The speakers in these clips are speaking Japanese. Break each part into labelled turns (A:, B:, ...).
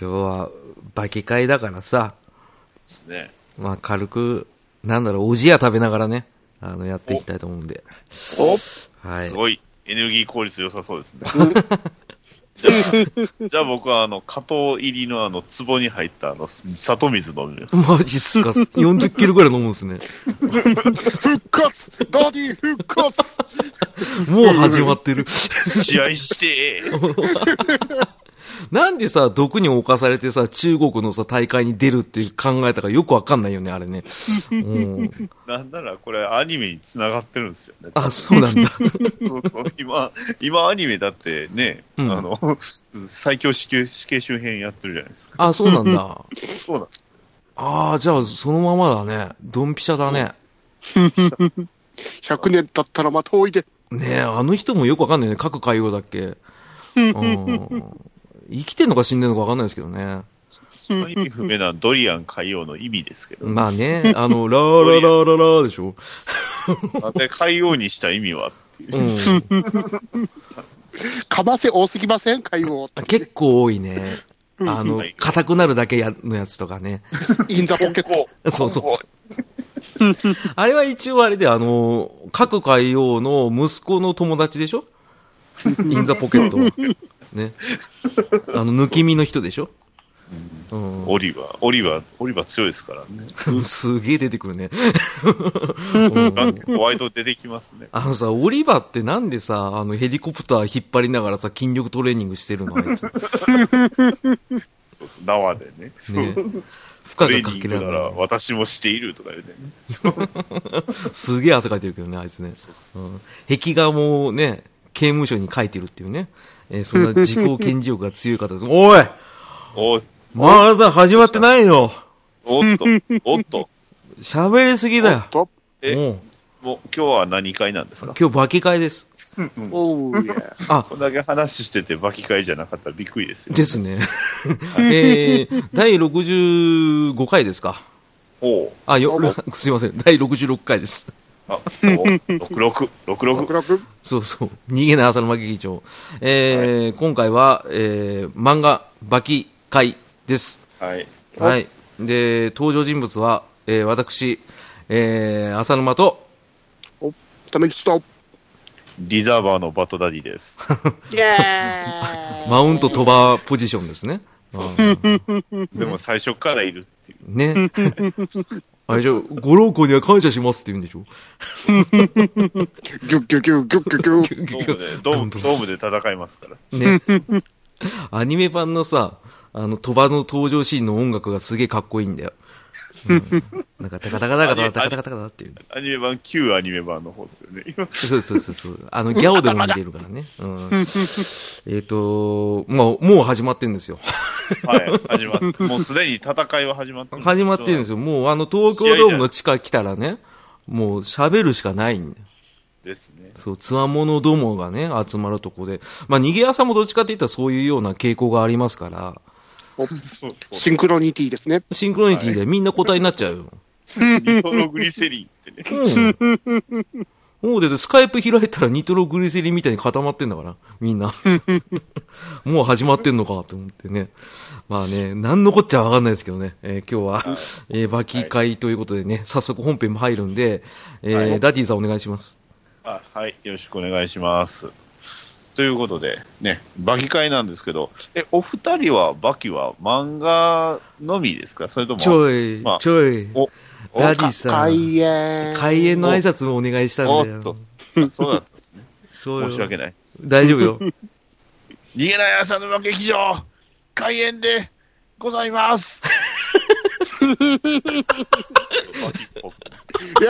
A: 今日は、刃牙回だからさ、
B: ですね。
A: まあ軽く、なんだろう、おじや食べながらね、あの、やっていきたいと思うんで。
C: お
A: はい
B: す。ごい、エネルギー効率良さそうですね。じゃあ、じゃあ僕はあの、果糖入りのあの、壺に入ったあの、砂糖水飲みます。
A: マジっすか ?40 キロぐらい飲むんですね。
C: 復活ダディ復活
A: もう始まってる。
B: 試合して
A: なんでさ、毒に侵されてさ、中国のさ、大会に出るって考えたかよくわかんないよね、あれね。うん。
B: なんならこれアニメに繋がってるんですよね。
A: あ、そうなんだ。
B: そうそう今、今アニメだってね、
A: うん
B: あの、最強死刑死刑周辺やってるじゃないですか。
A: あ、そうなんだ。
B: そうなん。
A: ああ、じゃあ、そのままだね。ドンピシャだね。
C: !100 年経ったらまたおいで。
A: ねえ、あの人もよくわかんないね。各海洋だっけ。うん。生きてんのか死んでんのかわかんないですけどね。
B: 意味不明なドリアン海洋の意味ですけど、
A: まあね、あの、ラーラララララでしょ。
B: なんで海洋にした意味はっていう
A: う。ん。
C: かませ多すぎません？海王。
A: 結構多いね。あの
B: はい、
A: 硬くなるだけやのやつとかね。
C: インザポケット。
A: そうそうそう。あれは一応あれで、あの、各海洋の息子の友達でしょ？インザポケットは。ね。あの、抜き身の人でしょ？うん。
B: オリバー、オリバー、オリバー強いですからね。
A: すげえ出てくるね。
B: ホワイト出てきますね。
A: あのさ、オリバーってなんでさ、あのヘリコプター引っ張りながらさ、筋力トレーニングしてるの？あいつ。
B: そうそう縄でね。そう
A: ね負
B: ト
A: 荷がかけられ
B: ら私もしているとか言うてね。
A: すげえ汗かいてるけどね、あいつね。うん。壁画もね、刑務所に書いてるっていうね。えーそんな自己顕示欲が強い方です。おい
B: おっ
A: まだ始まってないよ
B: おっと、おっと。
A: 喋りすぎだよ。
C: と、
B: え、
A: も
B: もう今日は何会なんですか？
A: う今日バキ会です。
C: おういや。
A: あ、
B: こんだけ話しててバキ会じゃなかったらびっくりですよ。
A: ですね。えー、第65回ですか？
B: ほう。
A: あ、よ、すいません。第66回です。
B: あ、66、66。
C: 66
A: そうそう。逃げない朝の間劇場。えー今回は、えー漫画、バキ会です。
B: はい。
A: はい。で、登場人物は、えー私、えー、浅沼と、
C: お、ためきと。
B: リザーバーのバトダディです。
C: イェーイ
A: マウント飛ばポジションですね。うん
B: でも最初からいるっていう。
A: ね。あれじゃ、ご老公には感謝しますって言うんでしょ？
C: ギュッギュッギュッギュッギュッギュッ。
B: ドームで、ドーム、ドームで戦いますから。
A: ね。アニメ版のさ、あの、鳥羽の登場シーンの音楽がすげえかっこいいんだよ。なんか、タカタカタカタカタカタカタカタっていう。
B: アニメ版、旧アニメ版の方ですよね。今、
A: そうそうそうそう。あの、ギャオでも見れるからね。うん。えっと、もう、もう始まってるんですよ。
B: はい、始まって、もうすでに戦いは始まってる
A: 始まってるんですよ。もう、あの、東京ドームの地下来たらね、もう喋るしかないんだよ。
B: ですね。
A: そう、つわものどもがね、集まるとこで。まあ、逃げ朝もどっちかって言ったらそういうような傾向がありますから、
C: シンクロニティですね。
A: シンクロニティでみんな答えになっちゃうよ。
B: ニトログリセリンってね。
A: うん。もうで、 Skype 開いたらニトログリセリンみたいに固まってんだから、みんな。もう始まってんのかと思ってね。まあね、なんのこっちゃわかんないですけどね。えー今日は、えー刃牙回ということでね、早速本編も入るんで、えー
B: はい
A: ダディさんお願いします。
B: あはい、よろしくお願いします。ということで、ね、刃牙回なんですけど、え、お二人は、刃牙は漫画のみですか？それとも、
A: ちょい、
B: まあ
A: ちょい、
B: お、お
A: ダディさん、
C: 開演。
A: 開演の挨拶もお願いしたんだよ。
B: おっと、そうだったんですね。
A: そうよ
B: 申し訳ない。
A: 大丈夫よ。
B: 逃げない朝の劇場、開演でございます。バキっぽく
C: イェ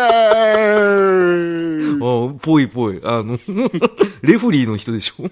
C: ーイ
A: あぽいぽい。あの、レフリーの人でしょ？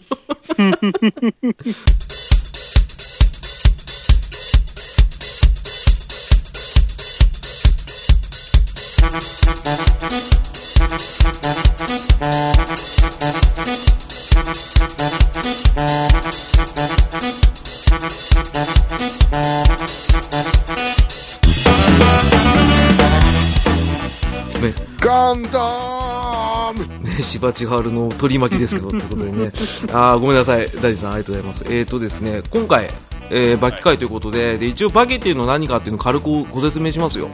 C: ム
A: ね、芝千春の取り巻きですけど、ということでね。あーごめんなさい。ダディさん、ありがとうございます。えーとですね、今回、えーバキ回ということで、で、一応バキっていうのは何かっていうのを軽くご説明しますよ。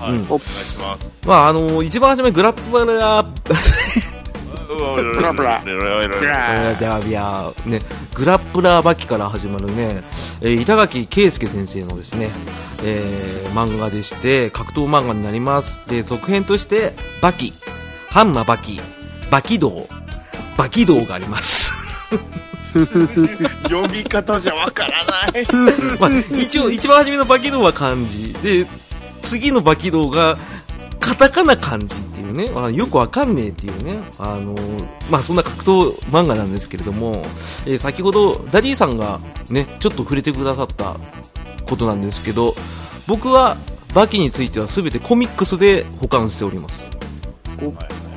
B: はい、
A: うん
B: お願いします。
A: まあ、あの一番初めグラップラ
B: ブ
C: ラブラ
B: ブラブラ
A: ーね、グラップラーバキから始まるね、えー板垣圭介先生のですね、えー漫画でして、格闘漫画になります。で、続編として、バキ、範馬刃牙、バキ道、バキ道があります。
B: 読み方じゃわからない。
A: まあ、一応、一番初めのバキ道は漢字。で、次のバキ道が、カタカナ漢字っていうね、まあ、よくわかんねえっていうね、あのまあ、そんな格闘漫画なんですけれども、えー先ほどダディさんがね、ちょっと触れてくださったことなんですけど、僕はバキについては全てコミックスで保管しております。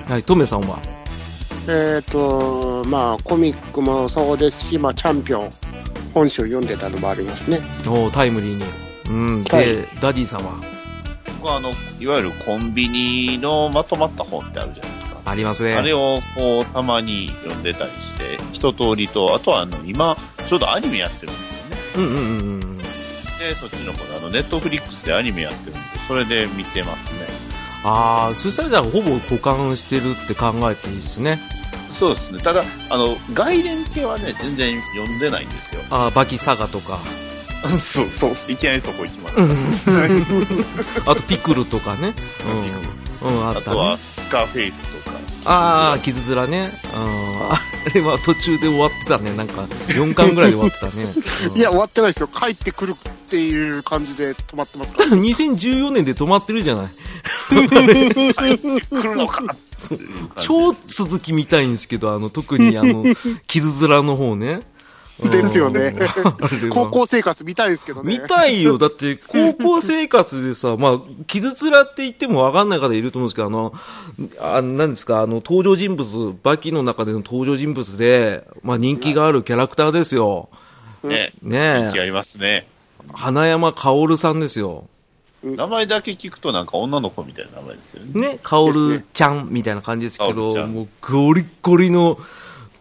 A: はい、トメさんは？
C: えっ、と、まあ、コミックもそうですし、まあ、チャンピオン、本書読んでたのもありますね。
A: おータイムリーに。うん、で、
C: はい
A: ダディさんは？
B: 僕はあの、いわゆるコンビニのまとまった本ってあるじゃないですか。
A: ありますね。
B: あれをこう、たまに読んでたりして、一通りと、あとはあの、今、ちょうどアニメやってるんですよね。
A: うんうんうんうん。
B: で、そっちの方で、あの、ネットフリックスでアニメやってるんで、それで見てますね。
A: ああ、そしたらほぼ保管してるって考えていいですね。
B: そうですね。ただ、あの、外伝系はね、全然読んでないんですよ。
A: ああ、バキサガとか。
B: そうそう、いきなりそこ行きます。
A: あとピクルとかね。うん。うん、あったね
B: あとは、。ーフェイスとか。
A: ああ、傷面ね。うん。あれは途中で終わってたね。なんか、4巻ぐらいで終わってたね。うん
C: いや、終わってないですよ。帰ってくるっていう感じで止まってますから。
A: 2014年で止まってるじゃない。
B: 来るのか
A: そう
B: っていう感じです
A: 超続き見たいんですけど、あの、特にあの、傷面の方ね。うん
C: ですよね 高校生活見たいですけどね。
A: 見たいよ。だって、高校生活でさ、まあ、傷面って言ってもわかんない方いると思うんですけど、あの、あなんですか、あの、登場人物、バキの中での登場人物で、まあ、人気があるキャラクターですよ。
B: ね。
A: ねえ、
B: 人気ありますね。
A: 花山薫さんですよ。
B: 名前だけ聞くとなんか女の子みたいな名前ですよね。
A: ね、薫ちゃんみたいな感じですけど、
B: 薫ちゃん
A: もう、ゴリゴリの、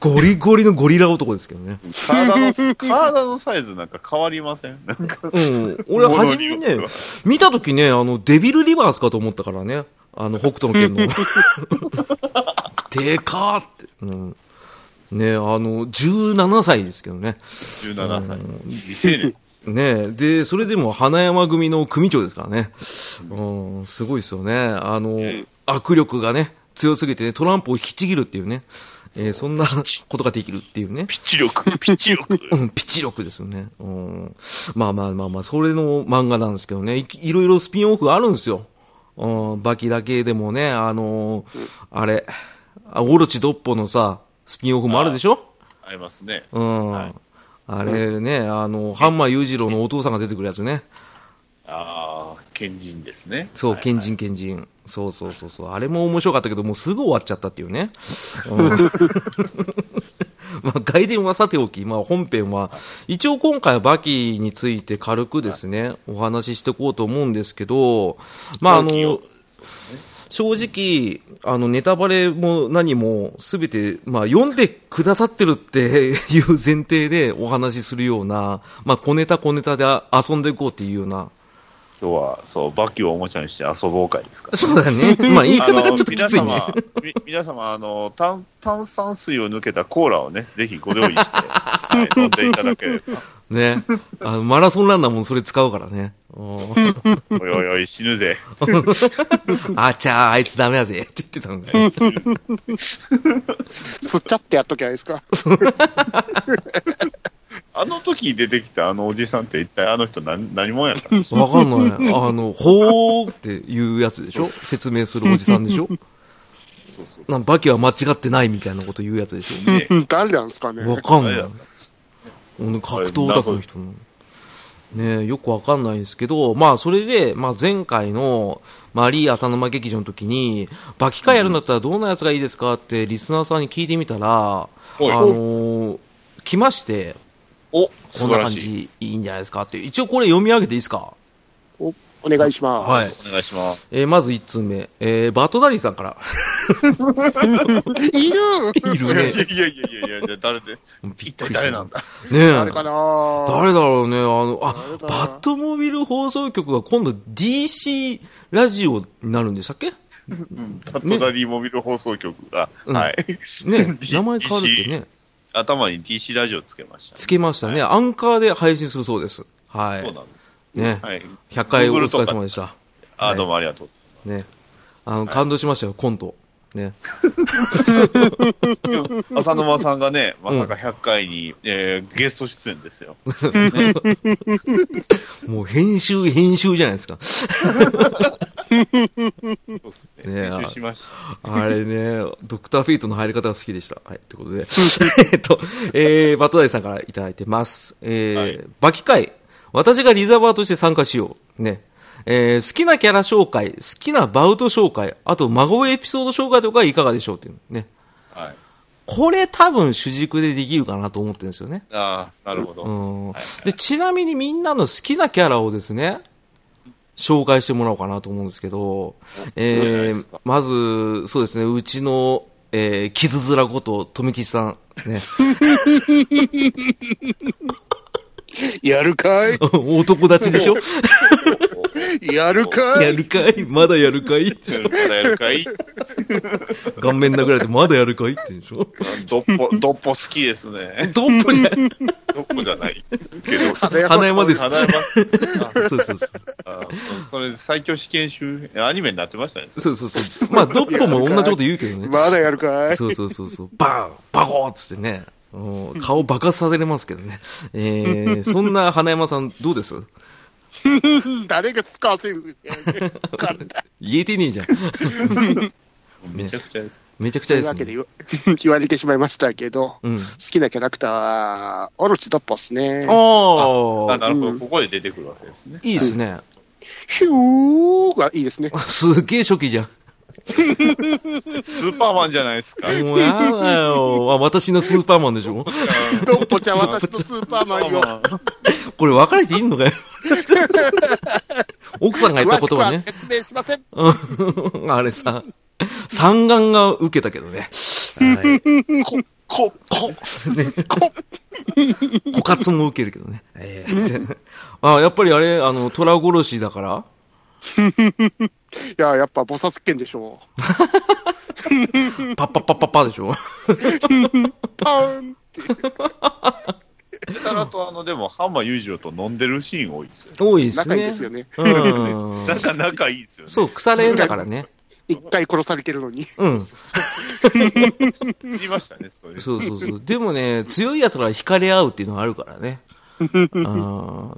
A: ゴリゴリのゴリラ男ですけどね。
B: 体の、体のサイズなんか変わりません？なんか、
A: うん。俺は初めにね見たときね、あの、デビルリバースかと思ったからね。あの、北斗の剣の。でかーって。うん。ねあの、17歳ですけどね。
B: 17歳。未成年。
A: ねで、それでも花山組の組長ですからね。うん、すごいですよね。あの、握力がね、強すぎてね、トランプを引きちぎるっていうね。えーそんなことができるっていうね。
B: ピッチ力、ピッチ力。
A: うん、ピッチ力ですよね。うん。まあまあまあまあ、それの漫画なんですけどね、いいろいろスピンオフがあるんですよ。うん、バキだけでもね、あのーあれ、あオロチドッポのさ、スピンオフもあるでしょ？
B: ありますね。
A: うん。
B: はい
A: あれね、あの、ハンマー裕次郎のお父さんが出てくるやつね。
B: ああ、賢人ですね。
A: そう、
B: はい
A: 賢人賢人。そうそうそうそう。あれも面白かったけど、もうすぐ終わっちゃったっていうね。うん まあ、外伝はさておき、まあ、本編は、一応今回はバキについて軽くですね、お話ししていこうと思うんですけど、まあ、あの、正直、あの、ネタバレも何もすべて、まあ、読んでくださってるって いう前提でお話しするような、まあ、小ネタ小ネタで遊んでいこうっていうような、
B: 今日は、そう、バキをおもちゃにして遊ぼう会ですから。
A: そうだね。まあ、言い方がちょっときついね。
B: 皆様、み皆様、あの、炭、炭酸水を抜けたコーラをね、ぜひご用意して、はい、飲んでいただければ。
A: ね。あの、マラソンランナーもそれ使うからね。うん
B: おいおいおい、死ぬぜ。
A: あちゃー、あいつダメだぜ。って言ってたんだよ。
C: 吸っちゃってやっときゃいいですか。
B: あの時出てきたあのおじさんって一体あの人何、何者やったの？
A: わかんない。あの、ほーっていうやつでしょ？説明するおじさんでしょ？
B: そうそう。
A: なんバキは間違ってないみたいなこと言うやつでし
B: ね
C: 誰なんですかね？
A: ょわかんない
B: 誰だっ。
A: うん格闘オタクの人の。ねえよくわかんないんですけど、まあ、それで、まあ、前回の、マリー浅沼劇場の時に、バキ会やるんだったらどんなやつがいいですかってリスナーさんに聞いてみたら、あのー来まして、
B: お、
A: こんな感。じいいんじゃないですかって。一応これ読み上げていいですか？
C: お願いします。
B: お願いします。
A: えーまず1通目。えーバトダディさんから。
C: いる
A: いるね。
B: いやいやいやいや誰で、一体誰なんだ？
A: ねえ。
C: 誰かな
A: 誰だろうね。あの、あバットモビル放送局が今度 DC ラジオになるんでしたっけ？
B: バットダディモビル放送局が、
A: うん
B: はい。
A: ね 名前変わるってね。
B: 頭に DC ラジオつけました、
A: つけましたね。アンカーで配信するそうです。はい。
B: そうなんです。
A: ね。
B: はい。
A: 100回お疲れ様でした。
B: あ、どうもありがとう。
A: ね。あの、感動しましたよ、コント。ね。
B: 浅沼さんがね、まさか100回に、えーゲスト出演ですよ。
A: もう編集、編集じゃないですか。
B: そうですね。
A: ね
B: 練習しました。
A: あれね、ドクターフィートの入り方が好きでした。はい、ということで。えっと、えー、バトダイさんからいただいてます。えー
B: はい
A: バキ会。私がリザーバーとして参加しよう。ね。えー好きなキャラ紹介、好きなバウト紹介、あと孫エピソード紹介とかいかがでしょうっていうね。
B: はい。
A: これ多分主軸でできるかなと思ってるんですよね。
B: ああ、なるほど。
A: うん。で、ちなみにみんなの好きなキャラをですね、紹介してもらおうかなと思うんですけど、えーまず、そうですね、うちの、えー、傷面こと、富吉さん。ね。
C: やるかい？
A: 男立ちでしょ？
C: やるかい
A: やるかい？まだやるかい？って
B: やるからやるかい？
A: 顔面殴られてまだやるかい？ってでしょ？
B: ドッポ、ドッポ好きですね。
A: ドッポじゃん。
B: ドッポじゃない？けど。
A: 花山です
B: 花山。
A: そうそうそう。
B: ああそれ最強試験集、アニメになってましたね。
A: そうそうそう。まあ、ドッポも同じこと言うけどね。
C: まだやるかい
A: そうそうそうそう。バーンバコーっつってね。うん顔爆発させれますけどね。えー、そんな花山さんどうです？
C: 誰が使わせる
A: 言えてねえじゃん。
B: めちゃくちゃです。
A: めちゃくち
C: と
A: ゃですね。
C: いうわけで言言われてしまいましたけど、
A: うん。
C: 好きなキャラクターは、オロチドッポっすね。
A: あ
B: あ、
A: あ、
B: なるほど。
C: うん
B: ここで出てくるわけですね。
A: いいですね。
C: ヒューがいいですね。
A: すげえ初期じゃん。
B: スーパーマンじゃないですか。
A: もうやだよ。あ、私のスーパーマンでしょ？
C: ドッポちゃん、私とスーパーマンよ。
A: これ別れていいのかよ。奥さんが言った
C: 詳しくは
A: ことはね。
C: 説明しません。
A: うんあれさ、三眼が受けたけどね。はい。
C: こ、こ、
A: こ、ね、
C: こ、
A: 枯渇も受けるけどね。えーあ、やっぱりあれ、あの、虎殺しだから？
C: いや、やっぱ、菩薩剣でしょ
A: パッパッパッパッパでしょ？
C: う。パーン
B: たらと、あの、でも、ハンマー裕次郎と飲んでるシーン多いですよ。
A: 多いですね。
C: 仲いいですよね。
A: うん。
B: なんか仲いいですよね。
A: そう、腐れ縁だからね。
C: 一回殺されてるのに。
A: うん。
B: 言いましたね、それ。
A: そうそうそう。でもね、強い奴らは惹かれ合うっていうのがあるからね。うん。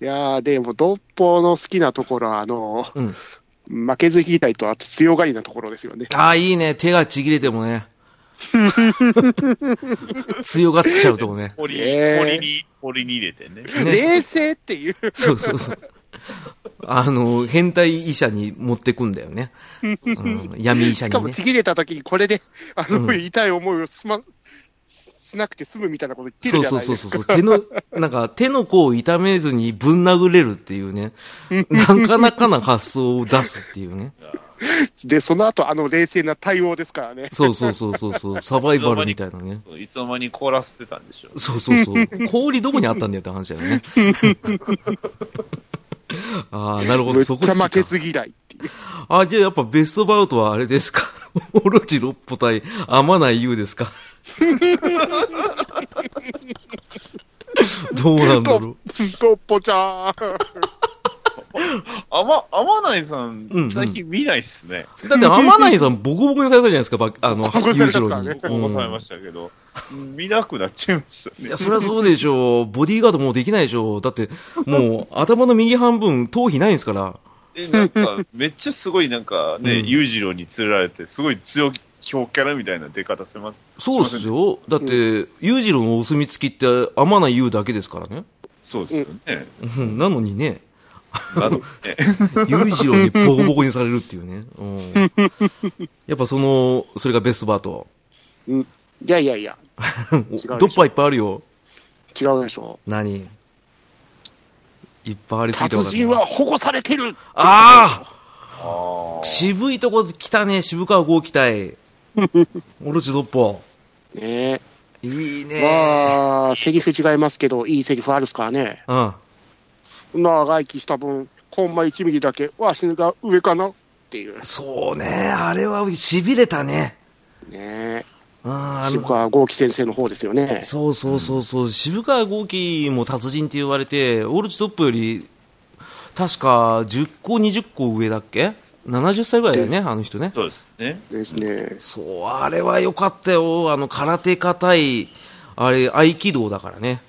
C: いやー、でも、ドッポの好きなところは、あの、
A: うん。
C: 負けず嫌いと、あと強がりなところですよね。
A: ああ、いいね。手がちぎれてもね。強がっちゃうとこね。
B: 堀、
C: えー
B: 堀に、堀に入れてね。
A: ね
C: 冷静っていう。
A: そうそうそう。あの、変態医者に持ってくんだよね。うん、闇医者にね。
C: しかもちぎれた時にこれで、あの、
A: うん
C: 痛い思いをすま、しなくて済むみたいなこと言って
A: そう
C: るじゃないですか。
A: そうそうそう。手の、なんか手の甲を痛めずにぶん殴れるっていうね。なかなかな発想を出すっていうね。
C: で、その後、あの冷静な対応ですからね。
A: そうそうそうそうそう。サバイバルみたいなね。
B: いつの間に凍らせてたんでしょう。
A: そうそうそう。氷どこにあったんだよって話だよね。ああ、なるほど。そこ好きか
C: ちゃ負けず嫌いっていう。
A: あ、じゃあやっぱベストバウトはあれですか？オロチ六歩対天内優ですか？どうなんだろう。
C: ドッポちゃん。
B: あま、あまないさ
A: うんうん
B: ん、最近見ないっすね。
A: だって天内さんボコボコにされたじゃないですか、ばあの、
C: ボコボコにさ
A: 裕次郎に。
C: れたからね
B: 起こされましたけど、見なくなっちゃいましたね
A: いや、。そりゃそうでしょう。ボディーガードもうできないでしょう。だって、もう、頭の右半分、頭皮ないんですから。
B: え、なんか、めっちゃすごいなんかね、
A: うん
B: 裕次郎に連れられて、すごい強気強キャラみたいな出方してます？
A: そうっすよ。だって、裕次郎のお墨付きって、天内優だけですからね。
B: そうですよね。
A: うん なのにね。裕次郎にボコボコにされるっていうね。うん、やっぱその、それがベストバート。
C: うん。いやいやいや、
A: ドッパいっぱいあるよ。
C: 違うでしょ
A: 何？いっぱいありすぎて
C: 達人は保護されてる
A: ああ
B: ああ。
A: 渋いとこ来たね、渋川豪期待。オロチドッポ。
C: ね
A: いいね。
C: まあ、セリフ違いますけど、いいセリフあるっすからね。
A: うん。
C: 長生きした分、コンマ1ミリだけ、わしが上かな？っていう。
A: そうね、あれは痺れたね。
C: ね
A: うん、あ
C: 渋
A: の、
C: 川豪樹先生の方ですよね。
A: そうそうそうそう、渋川豪輝も達人って言われて、オルチトップより、確か10個、20個上だっけ？?70 歳ぐらいだよね、あの人ね。
B: そうですね。
C: ですね。
A: そう、あれは良かったよ。あの、空手家対、あれ、合気道だからね。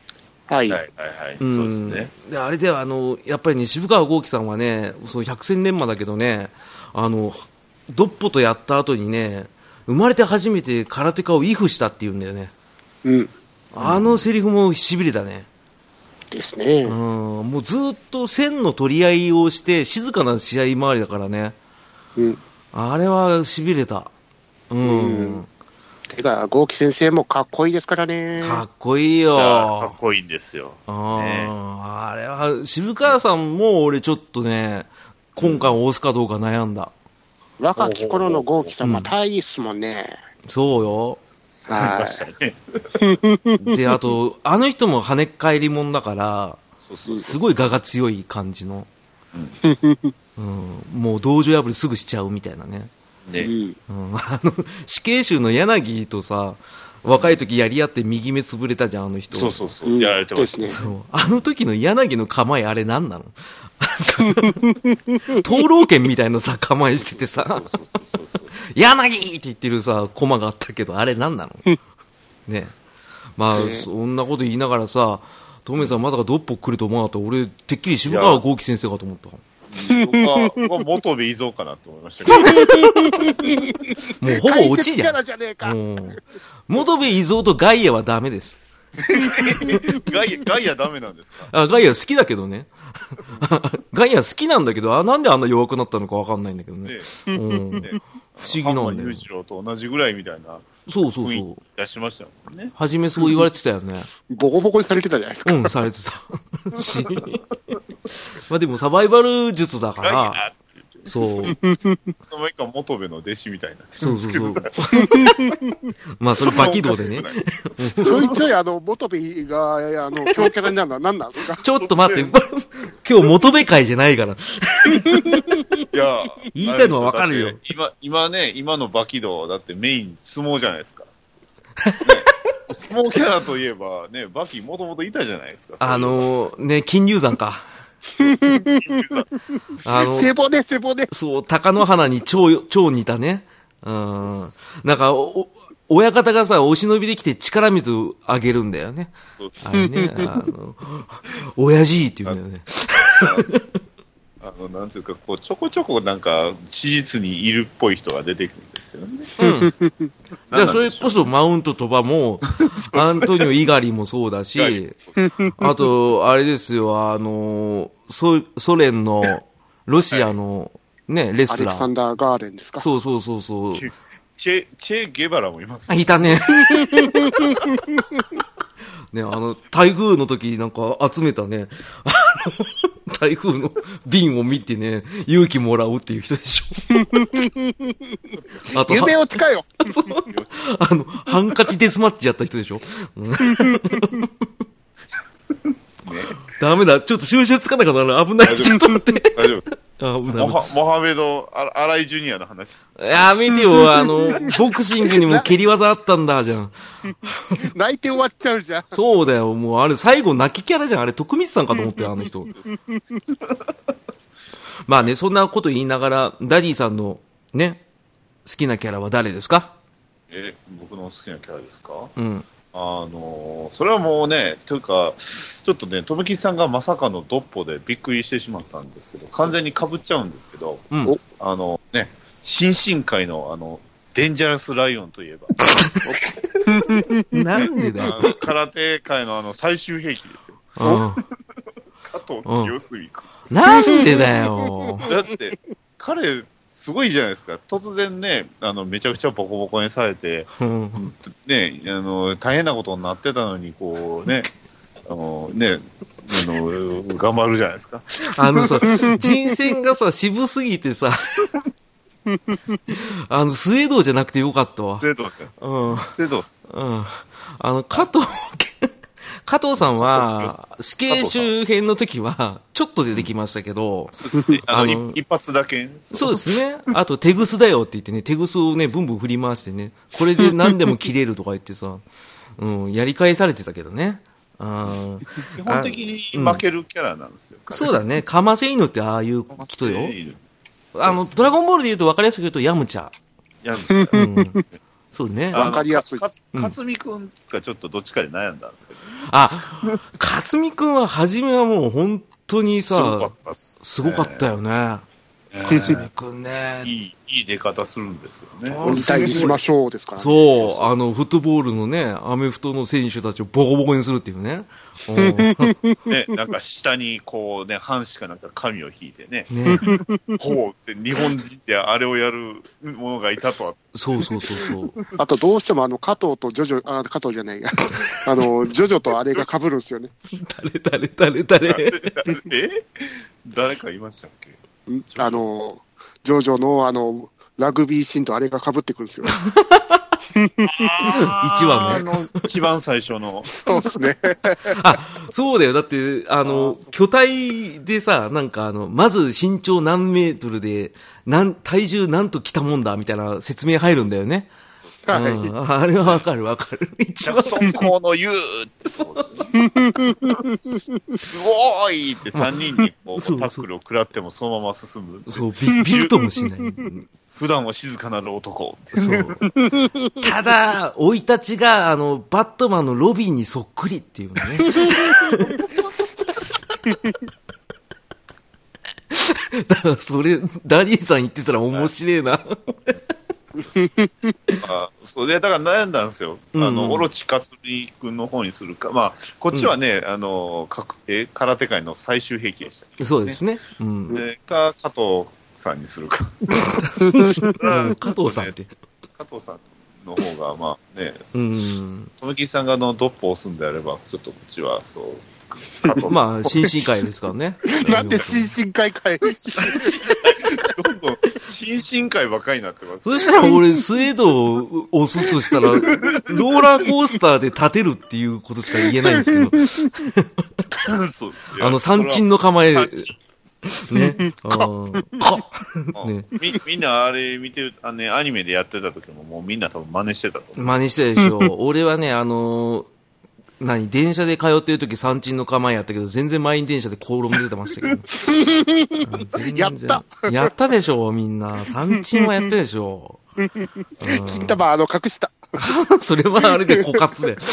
C: はい。
B: はいはいはい。
A: うん
B: そうですね。
A: で、あれでは、あの、やっぱりね、渋川豪輝さんはね、そう、百戦錬磨だけどね、あの、ドッポとやった後にね、生まれて初めて空手家をイフしたって言うんだよね。
C: うん。
A: あのセリフも痺れたね。
C: ですね。
A: うん、もうずっと線の取り合いをして、静かな試合回りだからね。
C: うん。
A: あれは痺れた。うん。
C: てか、豪樹先生もかっこいいですからね。
A: かっこいい
B: じゃあ、かっ
A: よ。
B: こいいんですよ。
A: あ
B: ね
A: ーあれは、渋川さんも俺ちょっとね、今回押すかどうか悩んだ。
C: 若き頃の豪樹さんは
A: うん
C: 大いいっすもんね。
A: そうよ。
C: は
B: ましたね。
A: で、あと、あの人も跳ねっ返りもんだから、
B: そうそう
A: すごい我が強い感じの。うん、もう道場破りすぐしちゃうみたいなね。
C: い。
B: ね。
C: うん。
A: うん、あの、死刑囚の柳とさ、若い時やり合って右目潰れたじゃん、あの人。
B: そうそうそうう。
C: ん
B: やられてま
C: ですすね。
A: そう。あの時の柳の構え、あれ何なの？灯籠剣みたいなさ、構えしててさ。柳って言ってるさ、コマがあったけど、あれ何なの？ねまあ、
C: ね
A: そんなこと言いながらさ、トメさんまさかドッポ来ると思わなかった。俺、てっきり渋川豪樹先生かと思った。
B: 僕は、僕は元部伊蔵かなと思いましたけど。
A: もうほぼ落ちじゃん。
C: じゃねえか。
A: うん。元部伊蔵とガイアはダメです。
B: ガイア、ガイアダメなんですか？
A: あ、ガイア好きだけどね。ガイア好きなんだけど、あ、なんであんな弱くなったのかわかんないんだけどね。
B: ね
A: うん。
B: ね
A: 不思議なんだよ
B: 浜裕。次郎と同じぐらいみたいな
A: そうそうそう。
B: 気出しましたもんね。
A: 初めそう言われてたよね。
C: ボコボコにされてたじゃないですか。
A: うん、されてた。し まあでもサバイバル術だから、そう、
B: その以下元部の弟子みたいにな
A: そうそうそう。まあそれバキ道でね。
C: ちょいちょいあの、元部が、あの、強キャラになるのは何なんですか？
A: ちょっと待って、今日元部会じゃないから。
B: いや、
A: 言いたいのはわかるよ
B: 今、今ね、今のバキ道、だってメイン相撲じゃないですか。ね相撲キャラといえば、ね、バキもともといたじゃないですか。
A: あのー、ね、金龍山か。あの、
C: 背骨、背骨。
A: そう、鷹の花に超、超似たね。うん。なんか、お、親方がさ、お忍びできて力水あげるんだよね。あれね、あの、親父って言うんだよね。
B: あの、なんていうか、こう、ちょこちょこなんか、史実にいるっぽい人が出てくるんですよね。
A: うん。じゃあ、それこそマウントとばも、アントニオ・イガリもそうだし、あと、あれですよ、あの、ソソ連の、ロシアの、ね、レ
C: ア
A: スラー。
C: レクサンダー・ガーレンですか？
A: そうそうそうそう。
B: チェ、チェ・ゲバラもいます
A: あ、。いたね。ね、あの、台風の時なんか集めたね、あの、台風の瓶を見てね、勇気もらうっていう人でしょ。あと、
C: 夢
A: は
C: を使えよ。
A: あの、ハンカチデスマッチやった人でしょ。うんダメだ、ちょっと収拾つかなかったな、危ない。ちょっと待って。
B: 大丈夫。
A: あ危ない
B: モハモハメド・アライ・ジュニアの話。
A: やめてよ、あの、ボクシングにも蹴り技あったんだ、じゃん。
C: 泣いて終わっちゃうじゃん。
A: そうだよ、もうあれ最後泣きキャラじゃん。あれ徳光さんかと思ったよ、あの人。まあね、そんなこと言いながら、ダディさんのね、好きなキャラは誰ですか？
B: え、僕の好きなキャラですか？
A: うん。
B: あのそれはもうね、というか、ちょっとね、とめきさんがまさかのドッポでびっくりしてしまったんですけど、完全にかぶっちゃうんですけど、
A: うん
C: お。
B: あのね、新進会のあの、デンジャラスライオンといえば、
A: なんでだ
B: 空手界のあの最終兵器ですよ。
A: うん
B: 加藤清澄君。
A: なんでだよ。
B: だって、彼、すごいじゃないですか。突然ね、あの、めちゃくちゃボコボコにされて、
A: うん
B: ね、あの、大変なことになってたのに、こうね、あの、ね、あの、頑張るじゃないですか。
A: あのさ、人選がさ、渋すぎてさ、あの、スウェードじゃなくてよかったわ。
B: 制度って。
A: うん。
B: 制度。
A: うん。あの、加藤、加藤さんは、死刑周辺の時は、ちょっと出てきましたけど。
B: あ
A: あ
B: の、
A: の
B: 一一発だけ。
A: そうですね。あと、手ぐすだよって言ってね、手ぐすをね、ブンブン振り回してね、これで何でも切れるとか言ってさ、うん、やり返されてたけどね。うん。
B: 基本的に負けるキャラなんですよ。
A: そうだね。かませ犬ってああいう人よ。
B: い
A: あの、ドラゴンボールで言うと分かりやすく言うと、ヤムチャ。
B: や
A: うん。そうね。
C: わかりやすい
B: かつみくんがちょっとどっちかで悩んだんですけど、
A: あ、勝美くんは初めはもう本当にさ。
B: す
A: ごかったよね。
B: ね
A: 勝美くんね
B: い。い、いい出方するんですよね。
C: しましょうですからね。
A: そう、あの、フットボールのね、アメフトの選手たちをボコボコにするっていうね。う ん
B: ね、なんか下にこうね、半しかなんか紙を引いてね、
A: ね。
B: ほうって日本人であれをやる者がいたとは、
A: そうそうそうそう。
C: あとどうしてもあの加藤とジョジョ、あ、加藤じゃないや。あの、ジョジョとあれが被るんですよね。
A: 誰誰誰誰？
B: え？誰かいましたっけ？
C: んあの、ジョジョのあの、ラグビーシーンとあれが被ってくるんですよ。
A: 一話の
B: あの、一番最初の。
C: そうですね。
A: あ、そうだよ。だって、あの、巨体でさ、なんかあの、まず身長何メートルで、なん、体重なんと来たもんだ、みたいな説明入るんだよね。
C: はい。
A: うん、あれはわかるわかる。一番。
B: 速攻の言うすごいって3人にこうタックルを食らってもそのまま進む。
A: そう、ビビるともしない。
B: 普段は静かなる男。
A: ただ、生い立ちが、あの、バットマンのロビンにそっくりっていうのね。だから、それ、ダディさん言ってたら面白いな。
B: あそうで、だから悩んだんですよ。あ
A: うんうん
B: の、オロチカツリ君の方にするか。まあ、こっちはね、あの、かえ空手界の最終兵器でした。
A: そうですね。うん。
B: でか、加藤さんにするか。
A: うん 加藤さんって。
B: 加藤さんの方が、まあね、
A: うん。
B: 富木さんがあのドッポを押すんであれば、ちょっとこっちは、そう、
A: まあ、新進会ですからね。
C: なんで新進会会
B: ん新進会ばっかりになってます。
A: そしたら俺、スウェードを押すとしたら、ローラーコースターで立てるっていうことしか言えないんですけど、あの、三鎮の構え、ね。ね。
B: みみんなあれ見てる、あのね、アニメでやってた時ももうみんな多分真似してたと思う。
A: 真似してたでしょ。俺はね、あのー何、電車で通ってる時三鎮の構えやったけど、全然満員電車で転んでてましたけど。
C: やった
A: やったでしょ、みんな。三鎮はやったでしょ。うん
C: 金玉あの隠した。
A: それはあれで枯渇で。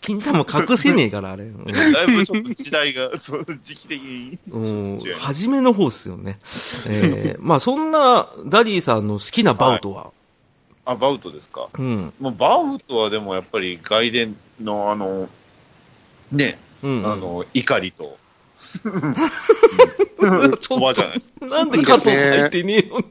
A: 金玉隠せねえから、あれ。うん
B: だいぶちょっと時代が、そう、時期的に。
A: うん初めの方っすよね。えー、まあそんなダディさんの好きなバウトは、
B: あ、バウトですか？
A: うん。
B: もうバウトはでもやっぱり外伝のあの、ね、
A: うん、
B: あの、怒りと、
A: ちょっ
B: おばじゃないです
A: と、なんで加藤書いてねえのに。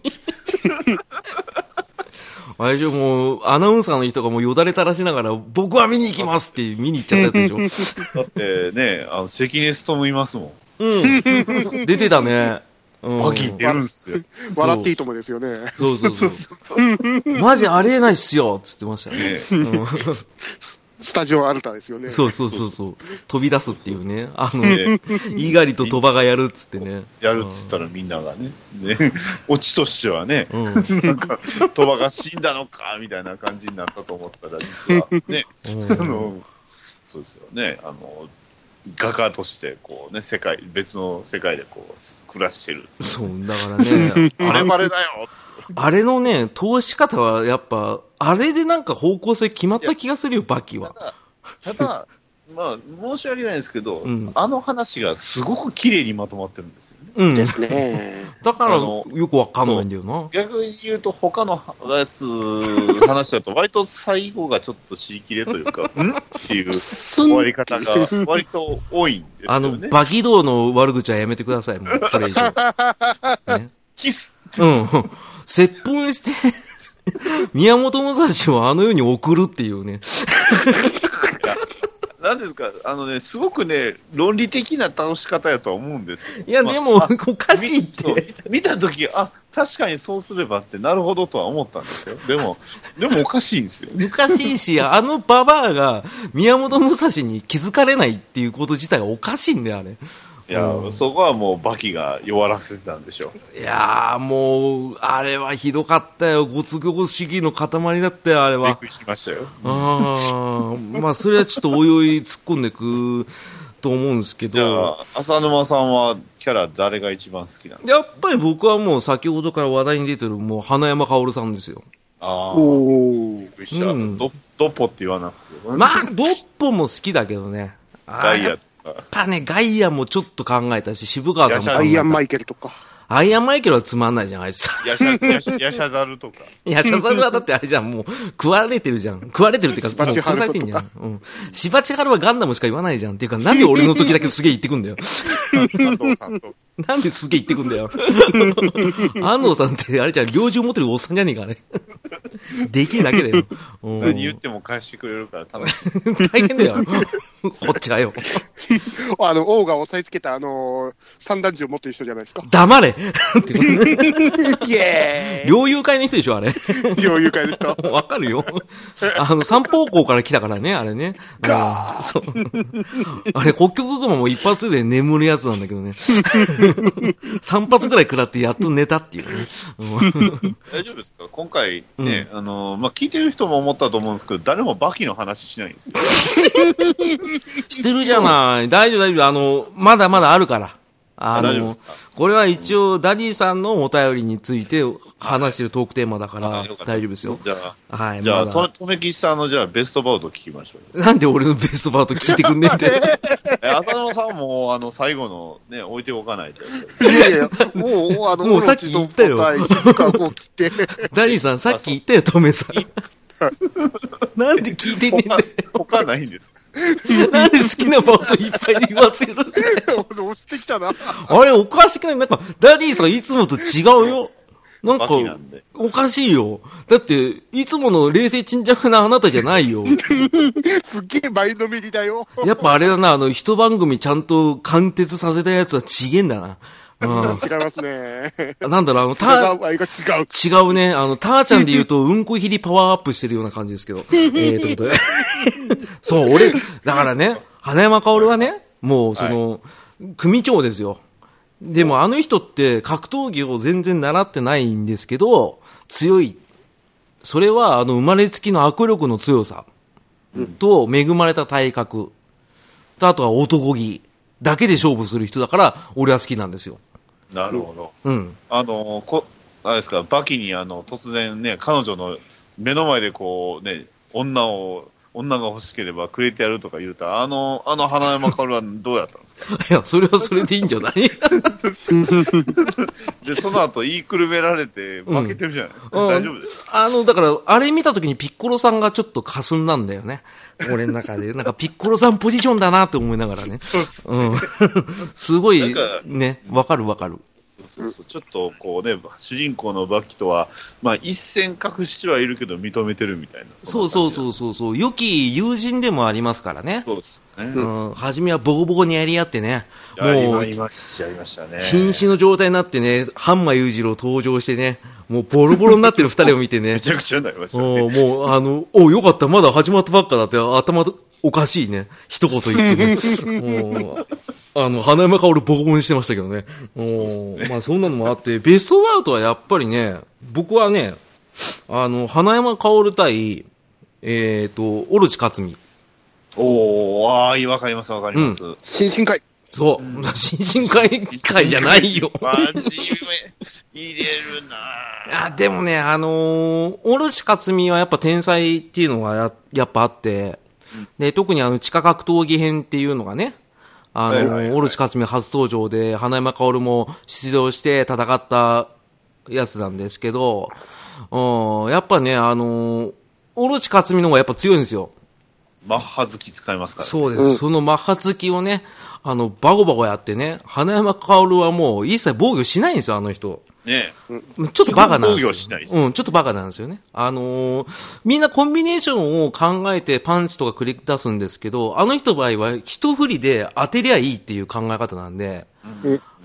A: あれじゃもう、アナウンサーの人がもうよだれ垂らしながら、僕は見に行きますって見に行っちゃったやつでし
B: だってね、あの、関根勤いますもん。
A: ょ。うん。出てたね。うん。
B: バギー出るんすよ。
C: 笑っていいともですよね。
A: そうそうそう。
B: そう。
A: マジありえないっすよつってましたね。
C: スタジオアルタですよね。
A: そうそうそうそう。飛び出すっていうね。あの、
B: ね
A: 猪狩と鳥羽がやるっつってね。
B: やるっつったらみんながね、ね、オチとしてはね、
A: うん。
B: なんか、鳥羽が死んだのか、みたいな感じになったと思ったら、実はね、あの、そうですよね、あの、画家として、こうね、世界、別の世界でこう、暮らしてる。
A: そう、だからね、
B: バレバレだよ
A: あれのね、通し方はやっぱ、あれでなんか方向性決まった気がするよ、バキは。
B: ただ、ただ、まあ、申し訳ないですけど、
A: うん
B: あの話がすごく綺麗にまとまってるんですよね。
A: うん。
C: ですね。
A: だから、
B: あの
A: よくわかんないんだよな。
B: 逆に言うと、他のやつ、話だと、割と最後がちょっと尻切れというか、ん？っていう終わり方が割と多いんです
A: あの、
B: よね。
A: バキ道の悪口はやめてください、もう、これ以上。ね、
B: キス
A: うん。接吻して、宮本武蔵をあの世に送るっていうね。
B: なんですか、あのね、すごくね、論理的な倒し方やとは思うんですよ。
A: いや、
B: まあ
A: でも、
B: あ
A: おかしいって。
B: 見たとき、あ確かにそうすればってなるほどとは思ったんですよ。でも、でもおかしいんですよ。
A: おかしいし、あのババアが宮本武蔵に気づかれないっていうこと自体がおかしいんだよ、あれ。
B: いや、
A: うん
B: そこはもうバキが弱らせてたんでしょう。
A: いやー、もう、あれはひどかったよ。ご都合主義の塊だったよ、あれは
B: びっく。りしましたよ。
A: ああ、まあ、それはちょっとおいおい突っ込んでいくと思うんですけ
B: じゃ
A: ど、
B: あ、浅沼さんはキャラ誰が一番好きなの？
A: やっぱり僕はもう先ほどから話題に出てるもう花山薫さんですよ。
B: ああ、
C: おー
B: びっくりした。
A: うん
B: ドドポって言わなくて。
A: まあ、ドッポも好きだけどね。
B: ガイア
A: やっ
B: とか。
A: ぱね、ガイアもちょっと考えたし、渋川さんも考えた。
C: ガイアンマイケルとか。
A: アイアンマイケルはつまんないじゃん、あいつ。
B: ヤシャ、ヤシャザルとか。
A: いや、シャザルはだってあれじゃん、もう、食われてるじゃん。食われてるっていうか、もう
C: シバチハルトとか
A: 食わされてんじゃん。うん。シバチハルはガンダムしか言わないじゃん。っていうか、なんで俺の時だけすげえ言ってくんだよ。
B: 佐藤さんと。
A: なんですげえ言ってくんだよ。安藤さんって、あれじゃん、猟銃持ってるおっさんじゃねえか、あれ。できるだけだよ。うん
B: 何言っても返してくれるから楽しい。
A: 大変だよ。こっちがよ。
C: あの、王が押さえつけた、あのー、散弾銃持ってる人じゃないですか。
A: 黙れ
C: イエー
A: 猟友会の人でしょ、あれ。
C: イ猟友会の人。
A: わかるよ。あの、三方向から来たからね、あれね。
C: ガ
A: うんそう。あれ、北極熊も一発で眠るやつなんだけどね。三発くらい食らってやっと寝たっていうね。うん
B: 大丈夫ですか？今回ね、あの、まあ、聞いてる人も思ったと思うんですけど、誰もバキの話しないんですよ。
A: してるじゃない。大丈夫、大丈夫。あの、まだまだあるから。あのこれは一応、ダディさんのお便りについて話してるトークテーマだから大丈夫ですよ。
B: じゃあ、
A: はい、
B: じゃあ。ととめきちさんのじゃあベストバウト聞きましょうよ。
A: なんで俺のベストバウト聞いてくんねんって。
B: え、浅沼さんも、あの、最後のね、置いておかないと。
C: いやいや、もう、あの、
A: もうさっき言ったよダディさん、さっき言ったよ、トメさん。なんで聞いてんねん
B: 他
A: で。
B: 他ないんですか？
A: なんで好きなバウトいっぱい言わせる
C: 押してきたな。
A: あれ、おかしくない？なんか、ダディさんいつもと違うよ。なんかおかしいよ。だって、いつもの冷静沈着なあなたじゃないよ。
C: すっげえ前のめりだよ。
A: やっぱあれだな、あの、一番組ちゃんと貫徹させたやつはちげえんだな。う
C: 違いますね。
A: ん。なんだろう、あの、
C: 違
A: た、
C: 違う。
A: 違うね。あの、ターちゃんで言うと、うんこひりパワーアップしてるような感じですけど。えー、ということで。そう、俺、だからね、花山薫はね、もう、その、組長ですよ。でも、あの人って格闘技を全然習ってないんですけど、強い。それは、あの、生まれつきの握力の強さと、恵まれた体格と、あとは男気だけで勝負する人だから、俺は好きなんですよ。
B: なるほど。
A: うん。
B: あの、こ、あれですか、バキにあの、突然ね、彼女の目の前でこうね、女を、女が欲しければくれてやるとか言うたら、あの、あの花山薫はどうやったんですか？
A: いや、それはそれでいいんじゃない？
B: で、その後言いくるめられて負けてるじゃないですか。
A: うん
B: 大丈夫ですか？
A: あの、だから、あれ見たときにピッコロさんがちょっと霞んだんだよね。俺の中で。なんかピッコロさんポジションだなって思いながらね。うん。すごいね、わかるわかる。
B: そうそうちょっとこうね、主人公のバキとは、まあ一線隠してはいるけど認めてるみたいな。
A: そうそう
B: う。
A: そうそうそう。良き友人でもありますからね。
B: そうですね。
A: うん。初めはボコボコにやり合ってね。もう、
B: ね。
A: 瀕死の状態になってね、ハンマ裕次郎登場してね、もうボロボロになってる二人を見てね
B: め。ちゃくちゃになりましたね。
A: おもう、あの、およかった、まだ始まったばっかだって、頭おかしいね。一言言ってね。おあの、花山薫ボコボコにしてましたけどね。おまあ、そんなのもあって、ベストバウトはやっぱりね、僕はね、あの、花山薫対、えっ、と、オルチ克美。
B: おー、ああ、わかりますわかります。
C: 新進会。
A: そう。新進会会じゃないよ。
B: 真面目、入れるな
A: あでもね、あのー、オルチ克美はやっぱ天才っていうのがややっぱあって、で、特にあの、地下格闘技編っていうのがね、あのー
B: はいはいはい
A: オルチ克美初登場で、花山薫も出場して戦ったやつなんですけど、うん、やっぱね、あのー、オルチ克美の方がやっぱ強いんですよ。
B: マッハ好き使いますから、ね。
A: そうです。そのマッハ付きをね、あの、バゴバゴやってね、花山薫はもう一切防御しないんですよ、あの人。
B: ね
A: ちょっとバカなんですよ。ちょっとバカなんですよね。あのーみんなコンビネーションを考えてパンチとか繰り出すんですけど、あの人の場合は一振りで当てりゃいいっていう考え方なんで、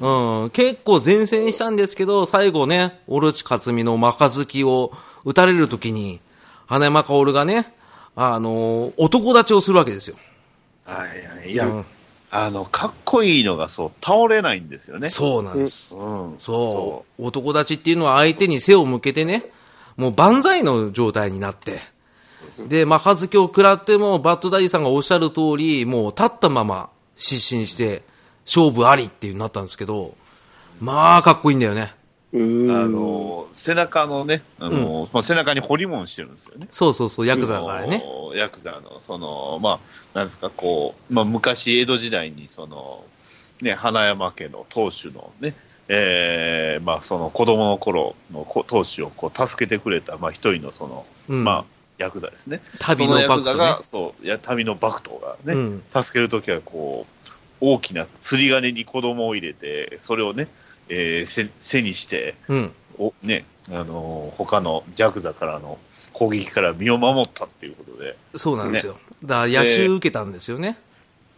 A: うん、結構前線したんですけど、最後ね、オロチ克美のマカズキを打たれるときに、花山薫がね、あのー男立ちをするわけですよ。
B: はいはい。いや、
A: うん
B: あの、かっこいいのがそう、倒れないんですよね。
A: そうなんです。
B: うん。
A: そう。男立ちっていうのは相手に背を向けてね、もう万歳の状態になって、で、まあ、はずきを食らっても、バッドダディさんがおっしゃる通り、もう立ったまま失神して、勝負ありっていうなったんですけど、まあ、かっこいいんだよね。
B: あの、背中のね、あの、まあ、背中に彫り物してるんですよね。
A: そうそうそう、ヤクザだからね。
B: ヤクザの、その、まあ、なんですか、こう、まあ、昔、江戸時代に、その、ね、花山家の当主のね、えーまあ、その子供の頃のこ当主をこう助けてくれた、まあ、一人のその、
A: うん
B: まあ、ヤクザですね。
A: 旅のバクトね
B: そのヤクザが、。そう、や旅のバクトがね、
A: うん
B: 助けるときは、こう、大きな釣り鐘に子供を入れて、それをね、えー背背にして、
A: うん。
B: おね、あのー他のヤクザからの攻撃から身を守ったっていうことで、
A: そうなんですよ。だから、野手受けたんですよね。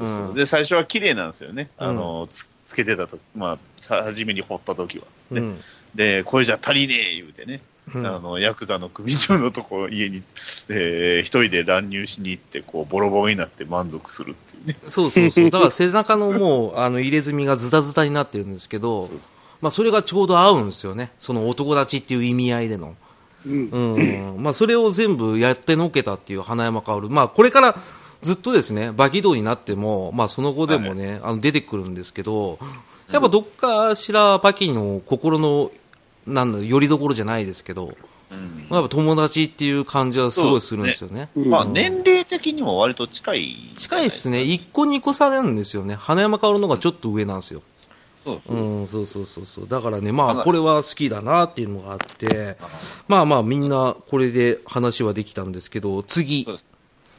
A: うん。
B: で、最初は綺麗なんですよね。あのーつ、つけてたとまあ、さ初めに掘った時は。ね
A: うん。
B: で、これじゃ足りねえ言うてね、
A: うん
B: あの、ヤクザの組長のとこ家に、えー一人で乱入しに行って、こう、ボロボロになって満足するっていうね。
A: そうそうそう。だから背中のもう、あの、入れ墨がズタズタになってるんですけど、まあ、それがちょうど合うんですよね。その男立ちっていう意味合いでの。
C: うん
A: うん。まあ、それを全部やってのけたっていう花山薫。まあ、これからずっとですね、馬起動になっても、まあ、その後でもね、あの、出てくるんですけど、やっぱどっかしら馬起の心の、なんだ、よりどころじゃないですけど、
B: うん
A: まあ、やっぱ友達っていう感じはすごいするんですよね。
C: うん
B: まあ、年齢的にも割と近い。
A: 近いっすね。1個2個差なんですよね。花山薫の方がちょっと上なんですよ。
B: そうそう
A: うん、そうそうそうそう。だからね、まあ、これは好きだなっていうのがあって、まあまあ、みんなこれで話はできたんですけど、次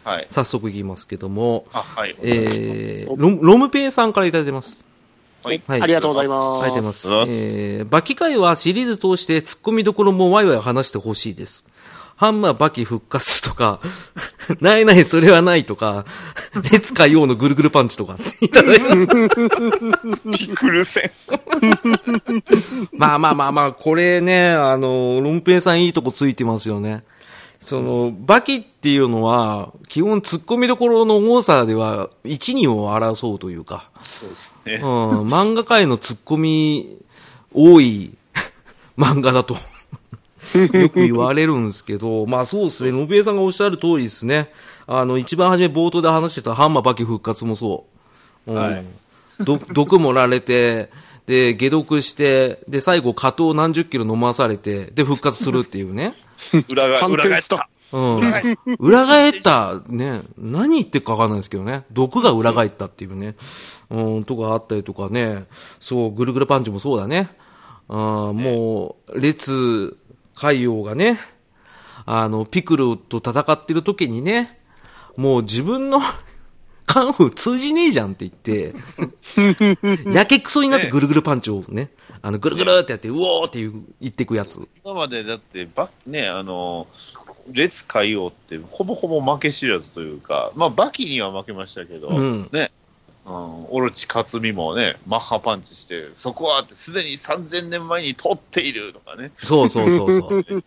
B: はい。
A: 早速いきますけども、
B: あ、はい。
A: えー、ロロムペイさんからいただいてます。
B: はい。
A: はい。
C: ありがとうございます。
A: ありがとうございます。えー、バキ会はシリーズ通して突っ込みどころもワイワイ話してほしいです。ハンマーバキ復活とか、ないないそれはないとか、列海王のぐるぐるパンチとかいただいて
B: ピクル戦。
A: まあまあまあまあ、これね、あの、ロンペイさんいいとこついてますよね。その、バキっていうのは、基本突っ込みどころの多さでは、一二を争うというか、
B: そうです
A: うん、
B: ね。
A: 漫画界の突っ込み多い漫画だと、よく言われるんですけど、まあそうですね、ロンペイさんがおっしゃる通りですね。あの、一番初め冒頭で話してたハンマーバキ復活もそう。うん
B: はい
A: ど毒盛られて、で、解毒して、で、最後、加糖何十キロ飲まされて、で、復活するっていうね。
B: 裏裏返っ。
C: たた。
A: うん。裏返った、ね、何言ってるかわかんないですけどね。毒が裏返ったっていうね。うん、とかあったりとかね。そう、ぐるぐるパンチもそうだね。うん、もう、列、海王がね、あの、ピクルと戦ってる時にね、もう自分の、カンフー通じねえじゃんって言って、やけくそになってぐるぐるパンチをね、あの、ぐるぐるってやって、うおーって言ってくやつ。
B: 今までだって、ば、ね、あの、列海王ってほぼほぼ負け知らずというか、まあ、バキには負けましたけど、
A: うん。
B: ね、うん、オロチ克美もね、マッハパンチして、そこはってすでに3000年前に取っているとかね、
A: そうそうそうそう。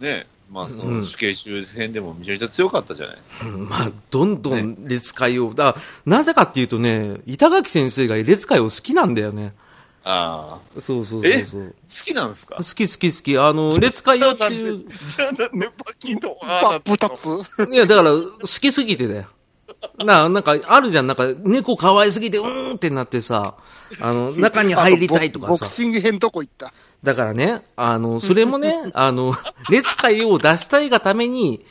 B: ね、まあ、そ
A: うん
B: の死刑周辺でもめちゃめちゃ強かったじゃないですか。
A: うんまあ、どんどん列界を、だからなぜかっていうとね、板垣先生が列界を好きなんだよね。
B: ああ、
A: そうそうそうそう。
B: 好きなんですか？
A: 好き好き好き。あの、列界をっていう。
B: じゃあなんでバキと、
C: 真っ二つ。
A: いや、だから、好きすぎてだよ。な、なんか、あるじゃん。なんか、猫可愛すぎて、うーんってなってさ、あの、中に入りたいとか
C: ボボク
A: さ。
C: シング編どこ行った
A: だからね、あの、それもね、あの、列界を出したいがために、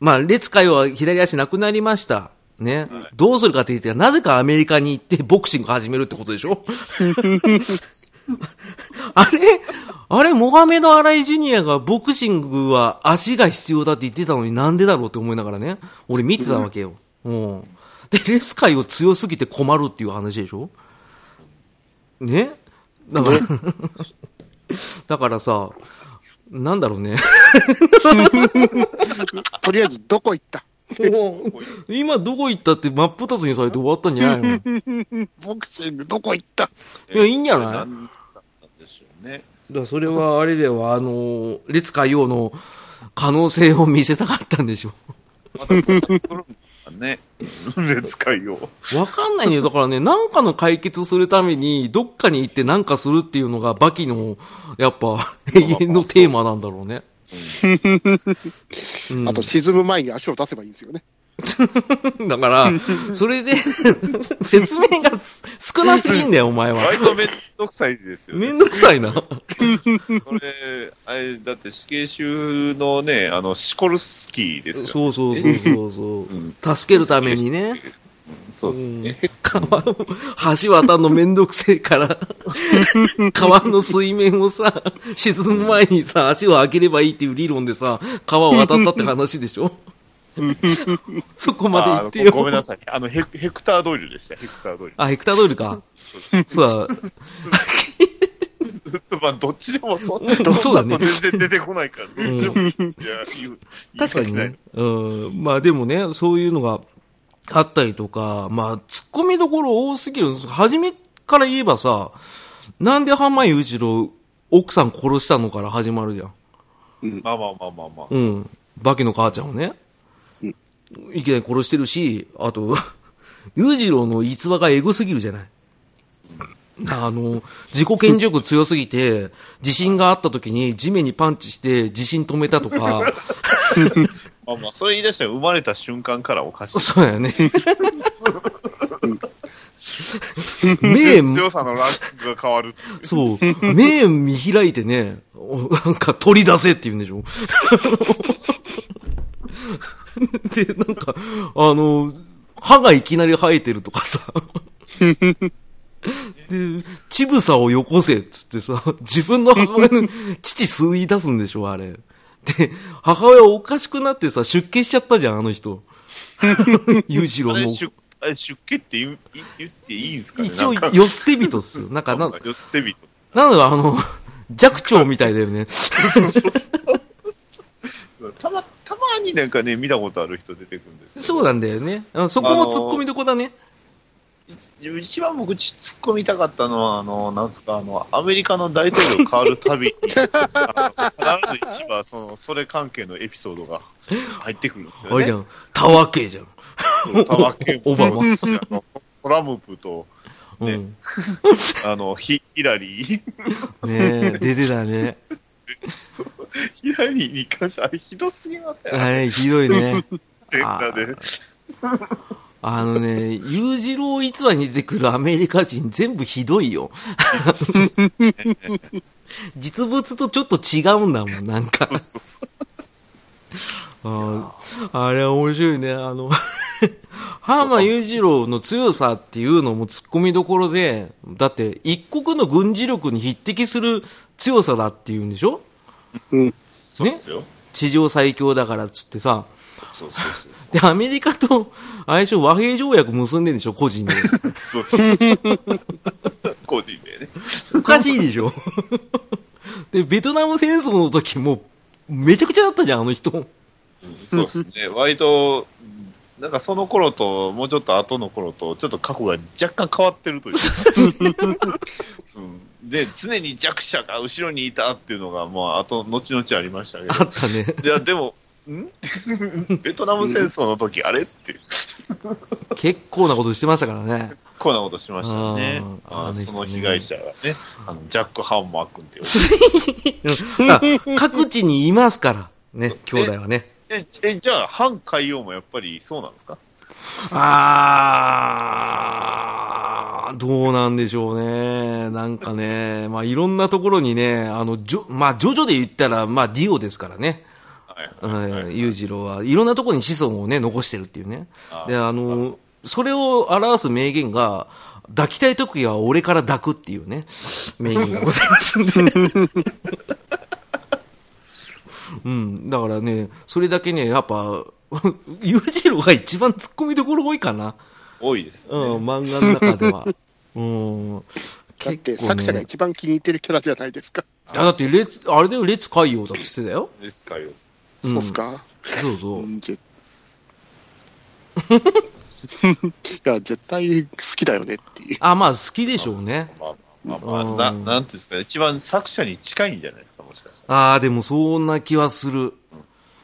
A: まあ、列界は左足なくなりました。ね。どうするかって言って、なぜかアメリカに行ってボクシング始めるってことでしょ？あれ？あれ、モハメド・アライ・ジュニアがボクシングは足が必要だって言ってたのになんでだろうって思いながらね、俺見てたわけよ。うん。で、レス界を強すぎて困るっていう話でしょ？ね？だから、だからさ、なんだろうね。
C: とりあえず、どこ行った？
A: 今どこ行ったって真っ二つにされて終わったんじゃないの？い
C: ボクシング、どこ行った？
A: や、いいんじゃない？
B: ね。
A: らそれはあれでは、あの、列海洋の可能性を見せたかったんでしょ。
B: ね。列海を。
A: わかんないね。だからね、なんかの解決するために、どっかに行ってなんかするっていうのが、バキの、やっぱ、永遠のテーマなんだろうね。う ん
C: あと、沈む前に足を出せばいいんですよね。
A: だから、それで、説明が少なすぎんだよ、お前は。
B: 割とめんどくさいですよね。
A: めんどくさいな。
B: これ、あれ、だって死刑囚のね、あの、シコルスキーですよ。
A: そうそうそうそうそう
B: うん
A: 助けるためにね。
B: そうですね。
A: 川を、橋渡るのめんどくせえから、川の水面をさ、沈む前にさ、足を上げればいいっていう理論でさ、川を渡ったって話でしょ？そこまで言って
B: あ
A: よ。
B: ごめんなさい。あのヘ、ヘクタードイルでした。ヘクタードイル。
A: あ、ヘクタードイルか。そう
B: まあ、どっちでもそん
A: だ、そうだね。
B: 全然出てこないから、
A: 確かにね。うん。まあでもね、そういうのがあったりとか、まあ、突っ込みどころ多すぎる。初めから言えばさ、なんで浜井一郎、奥さん殺したのから始まるじゃん。
B: 訳ない。まあまあまあまあまあ。
A: うん。バキの母ちゃんをね。いきなり殺してるし、あと、裕次郎の逸話がエグすぎるじゃない。あの、自己顕示欲強すぎて、地震があった時に地面にパンチして地震止めたとか、
B: ま あまあ、それ言い出したら生まれた瞬間からおかしい。
A: そうやね。目、
B: 強さのランクが変わる。
A: そう、目見開いてね、おなんか取り出せって言うんでしょ。で、なんか、あの、歯がいきなり生えてるとかさ。で、乳房をよこせっつってさ、自分の母親の父吸い出すんでしょ、あれ。で、母親おかしくなってさ、出家しちゃったじゃん、あの人。裕次郎の。
B: あれ出家って言う言言っていいんですかね
A: 一応よ捨て人っすよ。なんか、な、
B: よ捨て人。
A: なんだあの、寂聴みたいだよね。
B: たま、たまになんかね、見たことある人出てくるんです
A: そうなんだよね。あそこも突っ込みどこだね。
B: 一一番僕ち突っ込みたかったのは、あの、なんですか、あの、アメリカの大統領変わるたびに、必ず一番、その、それ関係のエピソードが入ってくるんですよね。
A: あれじゃん。タワー系じゃん。
B: タワー系
A: オバマ
B: トランプと、ね
A: うん。
B: あの、ヒヒラリー。
A: ねえ、出てたね。
B: ヒラリーに関して、あれひどすぎません？
A: あれ、ひどいね。
B: 全裸で。
A: あのね、裕次郎逸話に出てくるアメリカ人全部ひどいよ。実物とちょっと違うんだもん、なんか。ああれ面白いね。あの、浜裕次郎の強さっていうのも突っ込みどころで、だって一国の軍事力に匹敵する強さだっていうんでしょ？
C: うん。
B: そうですよ。
A: 地上最強だからっつってさ。
B: そうそうそう。
A: で、アメリカと、あれでしょ、和平条約結んでんでしょ、個人で。
B: そうそう。個人でね。
A: おかしいでしょ？で、ベトナム戦争の時も、めちゃくちゃだったじゃん、あの人。
B: うんそうですね。割と、なんかその頃と、もうちょっと後の頃と、ちょっと過去が若干変わってるという。うん、で、常に弱者が後ろにいたっていうのが、まあ、後、後々ありましたけ
A: あったね。
B: ど。いや、でも、ん？ベトナム戦争の時、あれって、
A: 結構なことしてましたからね。
B: こんなことしましたよね。
A: あーあ
B: その被害者がね、あのジャック・ハンマー君っていう。
A: あ各地にいますから、ね、兄弟はね。
B: え、え、じゃあ、反海洋もやっぱりそうなんですか？
A: あー、どうなんでしょうね。なんかね、まあいろんなところにね、あの、ジョ、まあジョジョで言ったら、まあディオですからね。裕次郎はいろんなところに子孫をね、残してるっていうね。
B: あ
A: で、あの、それを表す名言が、抱きたい時は俺から抱くっていうね、名言がございますんで。うん、だからね、それだけね、やっぱ、裕次郎が一番突っ込みどころ多いかな。
B: 多いです、ね。
A: うん、漫画の中では。うん。
C: だって作者が
A: ね。
C: 一番気に入ってるキャラじゃないですか。
A: あだって、列、あれだよ、列海洋だって言ってたよ。
B: ですかよ。
A: うん
C: そうっすか？
A: そうそう
C: いや、絶対好きだよねっていう。
A: あ、まあ、好きでしょうね。
B: まあまあまあ、
A: うん
B: ななんていうんですかね、一番作者に近いんじゃないですか、もしかしたら。
A: ああ、でもそんな気はする。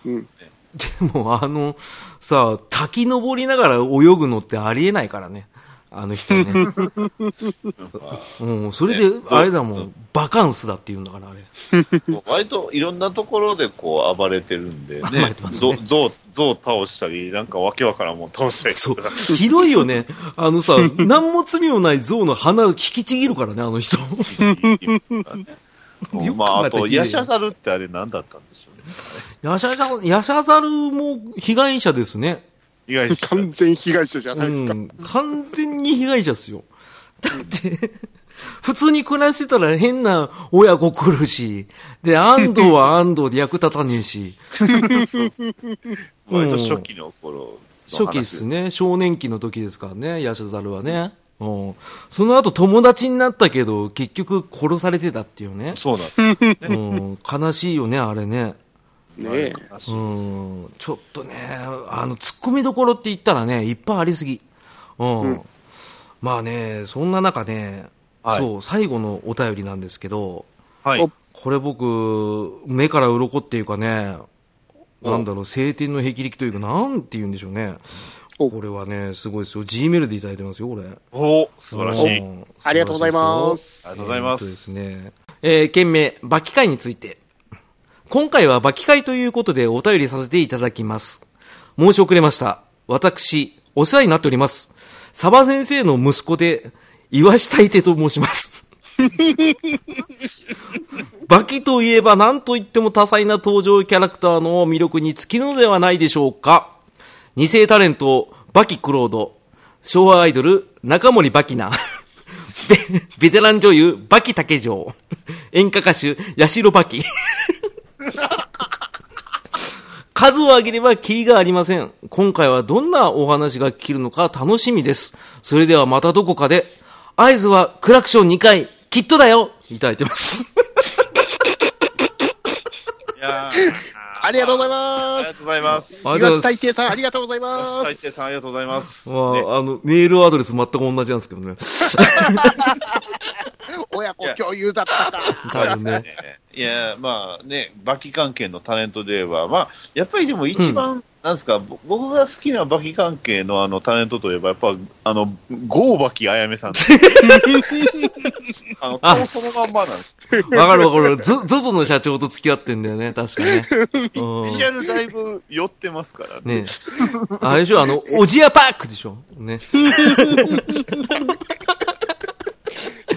C: うん。
A: でも、あの、さ、滝登りながら泳ぐのってありえないからね。あの人ね。うん、それで、あれだもん、バカンスだって言うんだから、あれ。
B: 割といろんなところでこう暴れてるんでね
A: ね
B: ゾウ、ゾウ倒したり、なんかわけわからんもん倒したり
A: そう。ひどいよね。あのさ、何も罪もない象の鼻を引きちぎるからね、あの人。よく
B: まあ、あと、ヤシャザルってあれ何だったんでしょうね。
A: ヤシャザル、ヤシャザルも被害者ですね。
B: 意外に。
C: 完全被害者じゃ
A: う
C: ないですか。
A: ん。完全に被害者っすよ。だって、普通に暮らしてたら変な親子来るし、で、安藤は 安藤で役立たねえし、
B: 割と初期の頃の話
A: 初期っすね。少年期の時ですからね、ヤシャザルはね。うん。その後友達になったけど、結局殺されてたっていうね。
B: そうなんです。
A: うん。悲しいよね、あれね。
C: ね
A: うん。ちょっとね、あの、突っ込みどころって言ったらね、いっぱいありすぎ。うん。まあね、そんな中ね、
B: はい
A: そう、最後のお便りなんですけど、
B: はい
C: お。
A: これ僕、目から鱗っていうかね、
B: お
A: なんだろう、晴天の霹靂というか、なんて言うんでしょうね。
C: お
A: これはね、すごいですよ。G メールでいただいてますよ、これ。
B: お素晴らしい。
A: うん
C: ありがとうございます
B: ありがとうございます
A: えーとですね。えー、件名、バキ会について。今回はバキ会ということでお便りさせていただきます。申し遅れました。私、お世話になっております。サバ先生の息子で、岩下大手と申します。バキといえば何と言っても多彩な登場キャラクターの魅力に尽きるのではないでしょうか。二世タレント、バキクロード、昭和アイドル、中森バキナ、ベベテラン女優、バキ竹城、演歌歌手、八代バキ。数を挙げればキリがありません。今回はどんなお話が聞けるのか楽しみです。それではまたどこかで、合図はクラクション2回、きっとだよいただいてます。
B: いやー
C: ありがとうござい
B: あ
C: ます。
B: りがとうございます。
A: ありがとうご
C: 東
A: ざいます。
C: 大帝さん、ありがとうございま
B: 最低
C: す。
B: さんありがとうございます。
A: まあ、
B: ね
A: あの、メールアドレス全く同じなんですけどね。
C: 親子共有だったか。
A: 多分ね。
B: ねいや、まあね、バキ関係のタレントで言えば、まあ、やっぱりでも一番、なんですか、ぼ僕が好きなバキ関係のあのタレントといえば、やっぱ、あの、ゴーバキあやめさん。あの、
A: あ
B: 顔そのまんまなんです。
A: わかるわかる。ゾゾゾの社長と付き合ってんだよね、確かね。う ん
B: ビジュアルだいぶ寄ってますからね。
A: ねあれでしょ、あの、おじやパークでしょ。ね。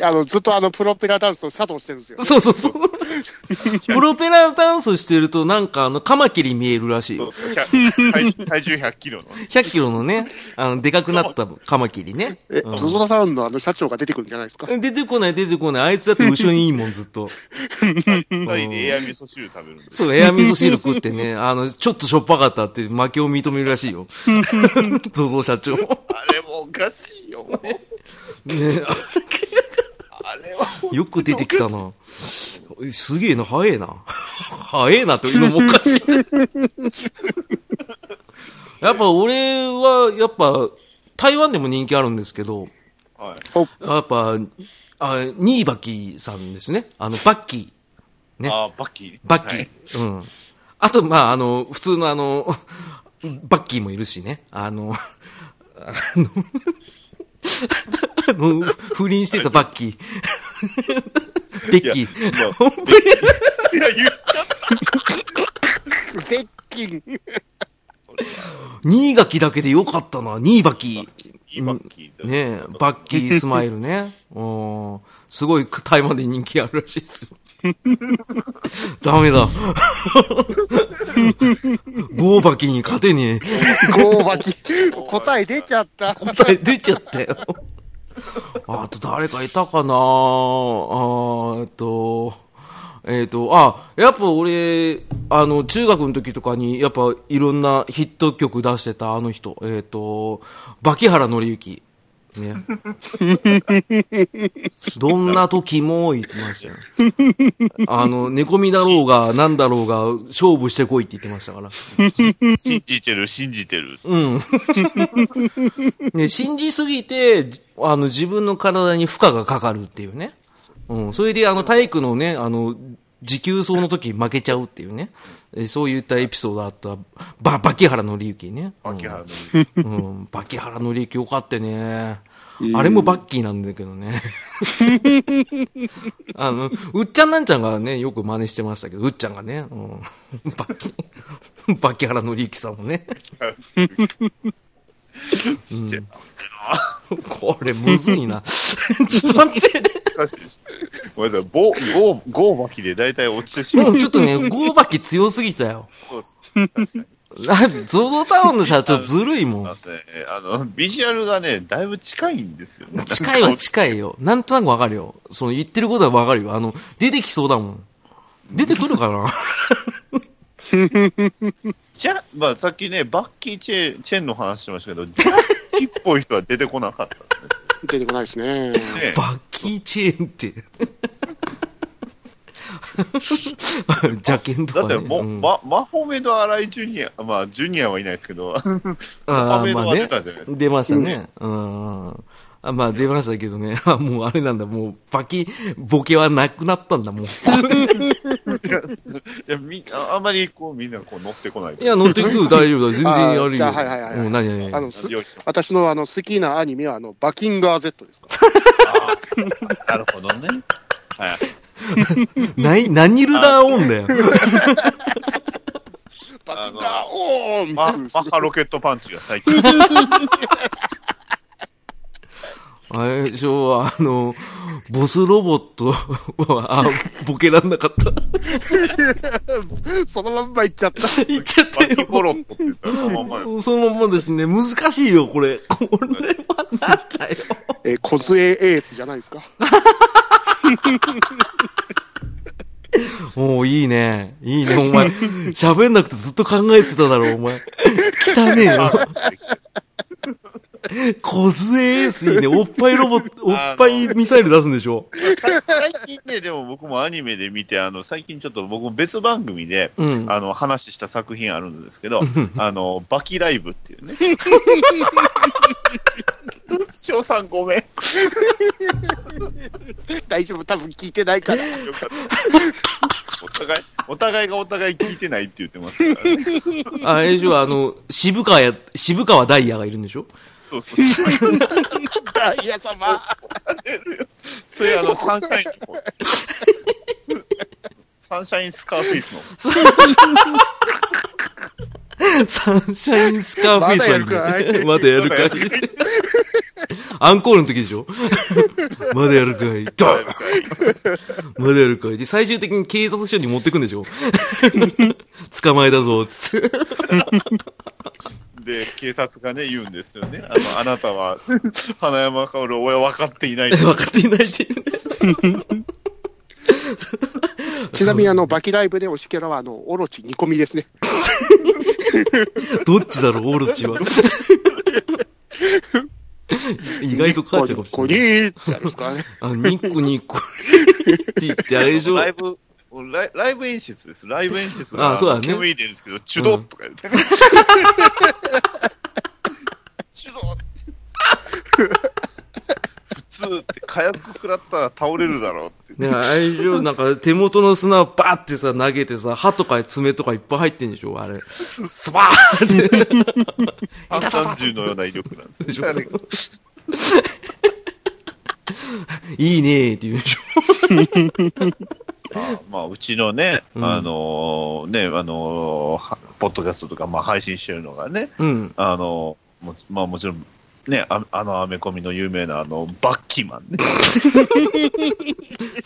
C: あの、ずっとあの、プロペラダンスを作動してるんですよ。
A: そうそうそう。プロペラダンスしてると、なんかあの、カマキリ見えるらしいよ。
B: そうそう100体体重100キロの。
A: 100キロのね、あの、でかくなったカマキリね。
C: え、
A: うん
C: ズゾダさんのあの社長が出てくるんじゃないですか？
A: 出てこない、出てこない。あいつだって後ろにいいもん、ずっと。
B: 二人でエア味噌汁食べるんです。
A: そう、エア味噌汁食ってね、あの、ちょっとしょっぱかったって負けを認めるらしいよ。ゾゾ社長。ね
B: あれもおかしいよ。あれは。
A: よく出てきたな。すげえな、早えな。早えなというのもおかしい。やっぱ俺は、やっぱ、台湾でも人気あるんですけど、
B: はい。
A: やっぱ、あ、ニーバキさんですね。あの、バッキー。ね。
B: あーバッキー。
A: バッキー。
B: はい
A: うん。あと、まあ、あの、普通のあの、バッキーもいるしね。あの、あの、あ の不倫してたバッキー。ベッキー。
B: いやまあ
A: 本当に
B: いや、言っちゃっ
C: ゼッキン。
A: 新垣だけでよかったな。ニーバ
B: ッキーだ
A: ねえ、バッキースマイルね。うん。すごい台湾で人気あるらしいですよ。ダメだ。ゴーバキに勝てねえ。
C: ゴーバキ。答え出ちゃった。
A: 答え出ちゃったよ。あと誰かいたかな？あとえっと、えっと、あ、やっぱ俺、あの、中学の時とかに、やっぱいろんなヒット曲出してたあの人、えっと、バキハラ紀之。ね。どんな時も言ってましたよ。あの、寝込みだろうが、なんだろうが、勝負してこいって言ってましたから。
B: 信じてる、信じてる。
A: うん。ね、信じすぎて、あの、自分の体に負荷がかかるっていうね。うん。それで、あの、体育のね、あの、持久走の時負けちゃうっていうね。えそういったエピソードあった、ば、バキハラのりゆきね。
B: 秋葉の。
A: うん、バキハラのりゆきよかったね。あれもバッキーなんだけどね。あの、うっちゃんなんちゃんがね、よく真似してましたけど、うっちゃんがね、うん、バッキ、バキハラのりゆきさんもね。
B: して
A: これむずいな。ちょっと待って。
B: 難しいでしょ。ごめんなさい、ゴー、ゴー、ゴーバキで大体落ちてしまう。
A: もうちょっとね、ゴーバキ強すぎたよ。
B: そうです。
A: ゾゾタウンの社長ずるいもん。
B: あのねあの、ビジュアルがね、だいぶ近いんですよね。
A: 近いは近いよ。なんとなくわかるよ。その言ってることはわかるよ。あの、出てきそうだもん。出てくるかな？
B: じゃ、まあさっきね、バッキーチェチェンの話してましたけど、ジャッキっぽい人は出てこなかった
C: 出てこないですね。
B: ですね。ね
A: バッキーチェーンって。ジャケンとかね。
B: だってもう、
A: うん
B: ま、マホメド・アライ・ジュニア、まあ、ジュニアはいないですけど、
A: あ
B: マ
A: ー
B: ホメドは出
A: まあね。
B: たじゃないですか。
A: 出ましたね。うん。あまあ出ましたけどね。あもうあれなんだ、もうバキ、ボケはなくなったんだ、もう。
B: いやみああんまりこうみんなこう乗ってこない
A: いや、乗ってくる、大丈夫だ。全然やるよ。
C: あーじゃあはいはいはいはい
A: うん、何何
C: あの、す
B: 用意してます
C: 私のあの好きなアニメはあのバキンガー Z ですか？
B: なるほどね。はい。
A: 何、何ルダーオンだよ。
C: バキンガーオーン
B: ママッハロケットパンチが最近。
A: あれでしょ、あの、ボスロボットは、あ、ボケらんなかった。
C: そのまんまいっちゃった。
A: 言っちゃったよ。
B: コロットって言ったらそのまんまです。
A: そのまんまですね。難しいよ、これ。これはなんだよ。
C: えー、小杖エースじゃないですか？
A: おういいね。いいね、お前。喋んなくてずっと考えてただろ、お前。汚ねえよ。小杖エースいいね。おっぱいロボット、おっぱいミサイル出すんでしょ？
B: 最近ね、でも僕もアニメで見て、あの、最近ちょっと僕も別番組で、
A: うん。
B: あの、話した作品あるんですけど、あの、バキライブっていうね。翔さんごめん。
C: 大丈夫、多分聞いてないから。
B: よかった。お互い、お互いがお互い聞いてないって言ってますからね。
A: あれでしょ、あの、渋川や、渋川ダイヤがいるんでしょ？
B: そうそう。
C: ダイヤ様。
B: それあの、サンシャインの方。サンシャインスカーフェイスの。
A: サンシャインスカーフェイスは
C: まだやるかい
A: まだやるかい？アンコールの時でしょ？まだやるかい？ドンまだやるかい？で、最終的に警察署に持ってくんでしょ？捕まえたぞ、つって。
B: で、警察がね、言うんですよね。あの、あなたは、花山薫を分かっていない。
A: 分かっていないっていうね。
C: ちなみにあの、バキライブで推しキャラはあの、オロチ煮込みですね。
A: どっちだろう、オロチは。意外と母ちゃんかもし
C: こ
A: れない。
C: にってやるんですからね。
A: あ、ニッコニッコって言って、あれでしょ？
B: ライブ、ライライブ演出です。ライブ演出が、
A: あそうだね
B: 煙出るんですけど、チュドとか言って。チュド普通って火薬食らったら倒れるだろうって。
A: ね、あれでしょなんか手元の砂をバーってさ、投げてさ、歯とか爪とかいっぱい入ってんでしょ？あれ。スパーって。
B: 反単銃のような威力なんで
A: しょ？いいねーって言うでしょ？
B: あ まあ、うちのね、
A: うん
B: あのーね、あのポッドキャストとか、まあ、配信してるのがね、
A: うん。
B: あのーもまあ、もちろん、ね、ああのアメコミの有名なあのバッキーマンね。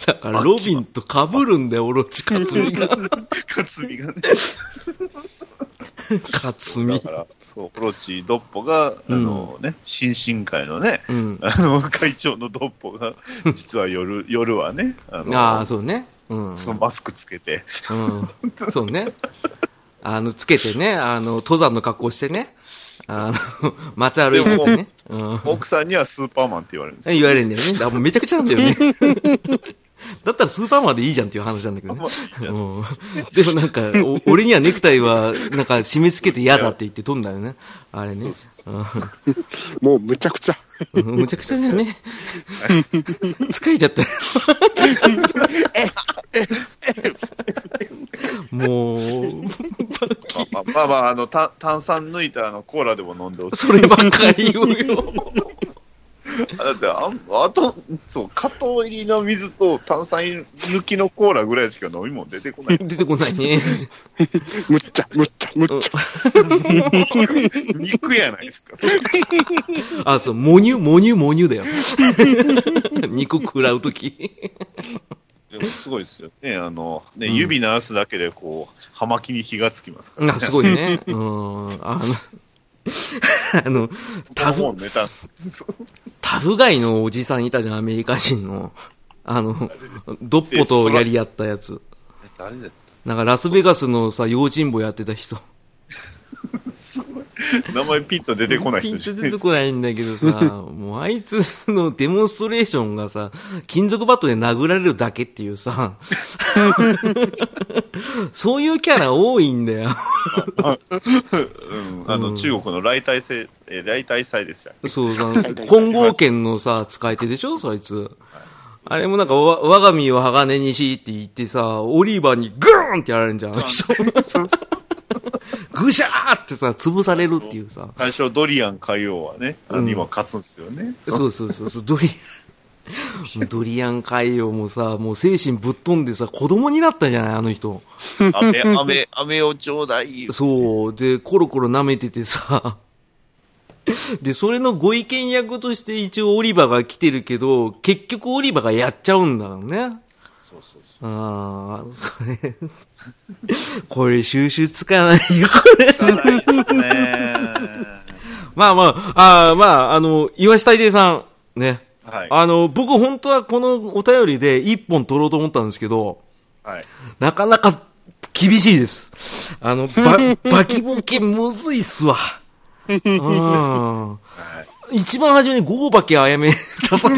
A: だからロビンと被るんだよ、オロチ、カツミが。
B: かつみがね。
A: カツミ。
B: だから、そう、オロチドッポが、あのね、新進会のね、
A: うん。
B: あの、会長のドッポが、実は夜、夜はね、あの、
A: ああ、そうね。うん。
B: そのマスクつけて、
A: うん。そうね。あの、つけてね、あの、登山の格好してね。あの、街歩いててね。うん。
B: 奥さんにはスーパーマンって言われるんですよ。
A: 言われるんだよね。だからもうめちゃくちゃなんだよね。だったらスーパーマンでいいじゃんっていう話なんだけどね。うん。でもなんか、お俺にはネクタイは、なんか締め付けて嫌だって言って飛んだよね。あれね。
C: もうむちゃくちゃ。
A: うんむちゃくちゃだよね。疲れちゃったよ。もう、
B: まあまあまあ、あの、た炭酸抜いたあのコーラでも飲んでほしい。
A: そればっかり言うよ。
B: だってあん、あと、そう、加糖入りの水と炭酸抜きのコーラぐらいしか飲み物出てこない。
A: 出てこないね。
C: むっちゃ、むっちゃ、むっちゃ。
B: 肉やないですか。
A: あ、そう、母乳、母乳、母乳だよ。肉食らうとき。
B: でもすごいですよね。あの、ね、指鳴らすだけで、こう、葉巻に火がつきますから、ね。
A: あ、すごいね。うん。あの、あの、タフ
B: タ。
A: フガイのおじさんいたじゃん、アメリカ人の。あの、ドッポとやり合ったやつ。なんかラスベガスのさ、用心棒やってた人。
B: た 名前ピンと出てこない
A: ピンと出てこないんだけどさ、もうあいつのデモンストレーションがさ、金属バットで殴られるだけっていうさ、そういうキャラ多いんだよ。
B: うん、あの、
A: うん
B: 中国の来大祭、えー来大祭でした。
A: そうさ、混合剣のさ、使い手でしょ？そいつ。あれもなんか、わ我が身を鋼にしって言ってさ、オリーバーにグーンってやられるんじゃん。ぐしゃーってさ、潰されるっていうさ。
B: 最初、ドリアン海王はね、あの
A: うん
B: 今勝つんですよね。
A: そうそうそうそう、ドリアン、ドリアン海洋もさ、もう精神ぶっ飛んでさ、子供になったじゃない、あの人。
B: 飴、飴、飴をちょうだい。
A: そう。で、コロコロ舐めててさ。で、それのご意見役として一応オリバーが来てるけど、結局オリバーがやっちゃうんだよね。ああ、それ、これ収集つかないよ、これ。まあまあ、あーまあ、あの、岩下大さん、ね。
B: はい。
A: あの、僕本当はこのお便りで一本取ろうと思ったんですけど、
B: はい。
A: なかなか厳しいです。あの、ば、バキボケむずいっすわ。うん。
B: はい。
A: 一番初めにゴーバケあやめ叩く。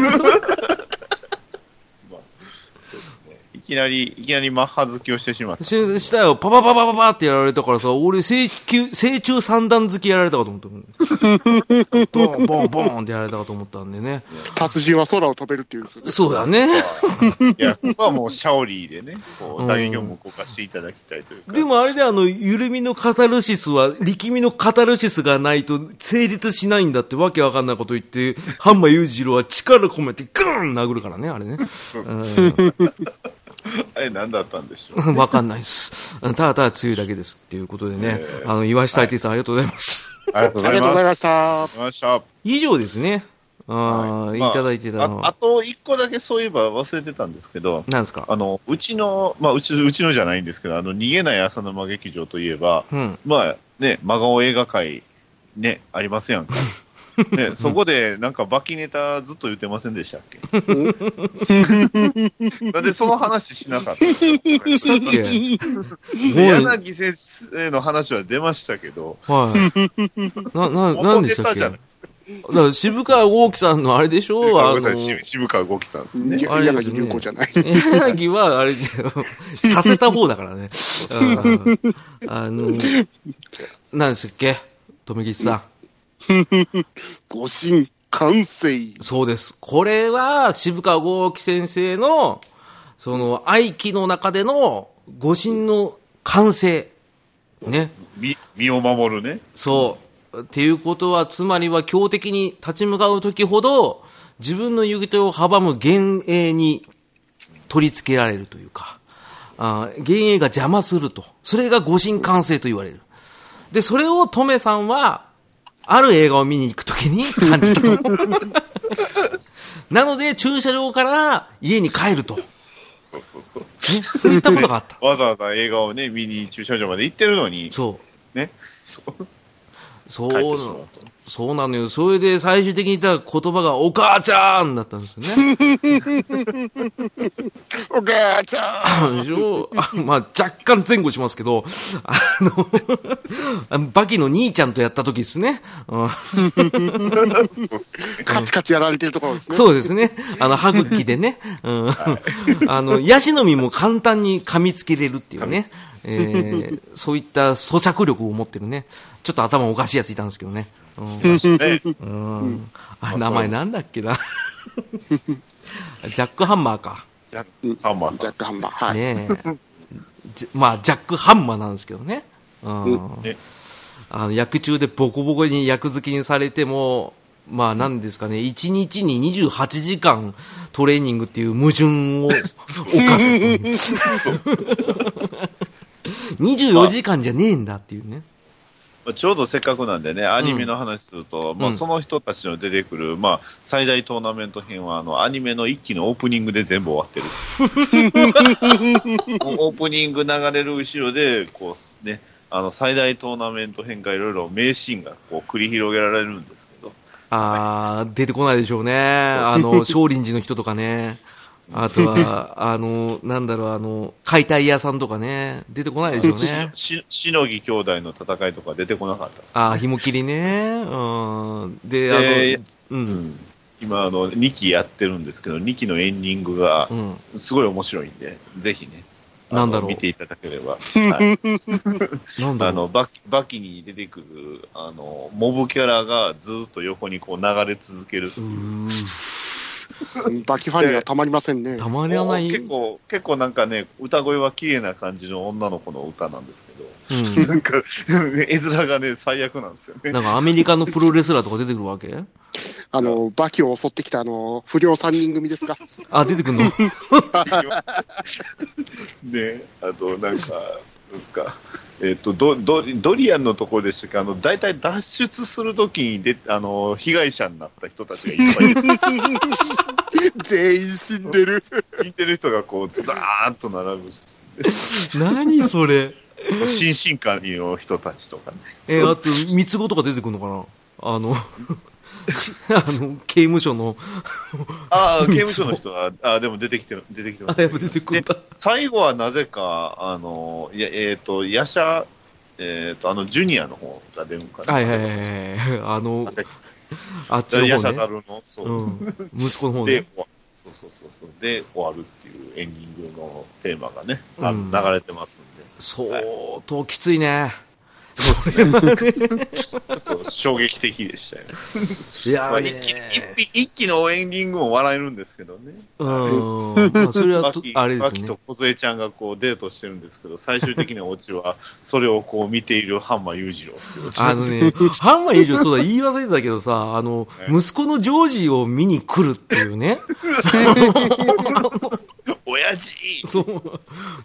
B: いきなり、いきなりマッハ好きをしてしまった。
A: ししたよ。パパパパパパってやられたからさ、俺、成中、成中三段好きやられたかと思った。ボンボンボンってやられたかと思ったんでね。
C: 達人は空を飛べるっていうんですよね。
A: そうだね。
B: いや、ここはもうシャオリーでね、こ
A: うん
B: う、代表も動かしていただきたいというか。
A: でもあれであの、緩みのカタルシスは、力みのカタルシスがないと成立しないんだってわけわかんないこと言って、ハンマ裕次郎は力込めてグーン殴るからね、あれね。
B: あれ何だったんでしょう？
A: う んわかんないです。ただただ強いだけですっていうことでね、あの、岩下大帝さんありがとうございます。
B: ありがとう
C: ありがとうござい
B: ま
C: ました。
B: ありがとうございました。
A: 以上ですね。あー、
B: まあ
A: いただいてたの
B: ああと一個だけそういえば忘れてたんですけど、
A: なんですか？
B: あの、うちの、まあ、うち、うちのじゃないんですけど、あの、逃げない浅沼劇場といえば、
A: うん。
B: まあ、ね、真顔映画界、ね、ありますやんか。ね、そこで、なんか、バキネタずっと言ってませんでしたっけ？なんでその話しなかった 柳先生の話は出ましたけど、
A: はい。な、な、なん
B: 元
A: でしたっけだから渋川豪樹さんのあれでしょあの
B: 渋渋川豪樹さんですね。
A: あれですね
C: 柳流行じゃない。
A: 柳はあれ。させた方だからね。うんあの、何でしたっけ？富吉さん。
C: ご神完成。
A: そうです。これは渋川豪樹先生の、その、愛機の中での、誤神の完成。ね。
B: 身身を守るね。
A: そう。っていうことは、つまりは強敵に立ち向かうときほど、自分の行く手を阻む幻影に取り付けられるというか、あー幻影が邪魔すると。それが誤神完成と言われる。で、それをトメさんは、ある映画を見に行くときに 感じたと。なので、駐車場から家に帰ると。ね、
B: そうそうそう。
A: そういったことがあった。
B: わざわざ映画をね、見に駐車場まで行ってるのに、
A: そ
B: ね。そう
A: う。そう。そうなのよ。それで最終的に言った言葉が、お母ちゃんだったんですよね。
C: お母ちゃん
A: でしょ？あまあ、若干前後しますけど、あの、あ のバキの兄ちゃんとやった時ですね。うん
C: カチカチやられてるところですね。
A: そうですね。あの、歯茎でね。うん。あの、ヤシの実も簡単に噛みつけれるっていうね。えー、そういった咀嚼力を持ってるね。ちょっと頭おかしいやついたんですけどね。うん。
B: ね、
A: うん、あれ名前なんだっけな。ジャックハンマーか。
B: ジャックハンマー。
C: ジャックハンマー。はい。
A: ねまあ、ジャックハンマーなんですけどね。うん。
B: ね
A: あの、役中でボコボコに役付きにされても、まあ、なんですかね、1日に28時間トレーニングっていう矛盾を 犯す。24時間じゃねえんだっていうね。
B: まあちょうどせっかくなんでね、アニメの話すると、まあ、
A: うん
B: その人たちの出てくる、まあ、最大トーナメント編は、あの、アニメの一期のオープニングで全部終わってる。オープニング流れる後ろで、こう、ね、あの、最大トーナメント編がいろいろ名シーンがこう繰り広げられるんですけど、
A: あー、出てこないでしょうね。あの、少林寺の人とかね。あとは、あの、なんだろう、あの、解体屋さんとかね。出てこないでしょうね。
B: ししのぎ兄弟の戦いとか出てこなかったです。
A: あー、紐切りね。うん。で、あ
B: で
A: の、う。
B: うんん今、あの、2期やってるんですけど、2期のエンディングが
A: うん。
B: すごい面白いんで、ぜひね、
A: なんだろう
B: 見ていただければ。はい
A: なんだろう。
B: あのバキバキに出てくるあのモブキャラがずっと横にこう流れ続ける
A: う。ー
C: バキファンにはたまりませんね。
A: たまりはない。
B: 結構、結構なんかね、歌声は綺麗な感じの女の子の歌なんですけど、
A: うん。
B: なんか、絵面がね、最悪なんですよね。
A: なんかアメリカのプロレスラーとか出てくるわけ？
C: あの、バキを襲ってきたあの、不良3人組ですか？
A: あ、出てくるの？
B: ね、あとなんか、ですか、えっ、とドド、ドリアンのところでしたか、あの、大体脱出するときにで、あの、被害者になった人たちがいっぱいいる。
C: 全員死んでる。
B: 聞いてる人がこう、ずらーっと並ぶし。
A: 何それ？
B: 新進館の人たちとかね。
A: え、あと、三つ子とか出てくるのかな？あの、しあの、刑務所の、
B: ああ、刑務所の人が、ああ、でも出てきてる、出てきてます、
A: あ、やっぱ出てくるんだ。
B: 最後はなぜか、あの、いや、えっ、と、ヤシャ、えっ、と、あの、ジュニアの方が出るんかな。
A: はいはいはいはい。あの、あっち
B: ヤシャ
A: の方ね。
B: の、そう。
A: うん。息子の方
B: で、
A: ね。
B: 終わそうそうそうそう。で、終わるっていうエンディングのテーマがね、あ
A: うん
B: 流れてますんで、
A: 相当きついね。
B: ちょっと衝撃的でしたよね。
A: いや
B: まあ、
A: ー
B: 一。一気一気のエンディングも笑えるんですけどね。
A: うん。まあ、それはとあれですね
B: と。梢ちゃんがこうデートしてるんですけど、最終的なオチは、それをこう見ているハンマー裕次郎。
A: あのね、ハンマー以上そうだ、言い忘れてたけどさ、あの、
B: え
A: 息子のジョージを見に来るっていうね。
B: 親父
A: そう。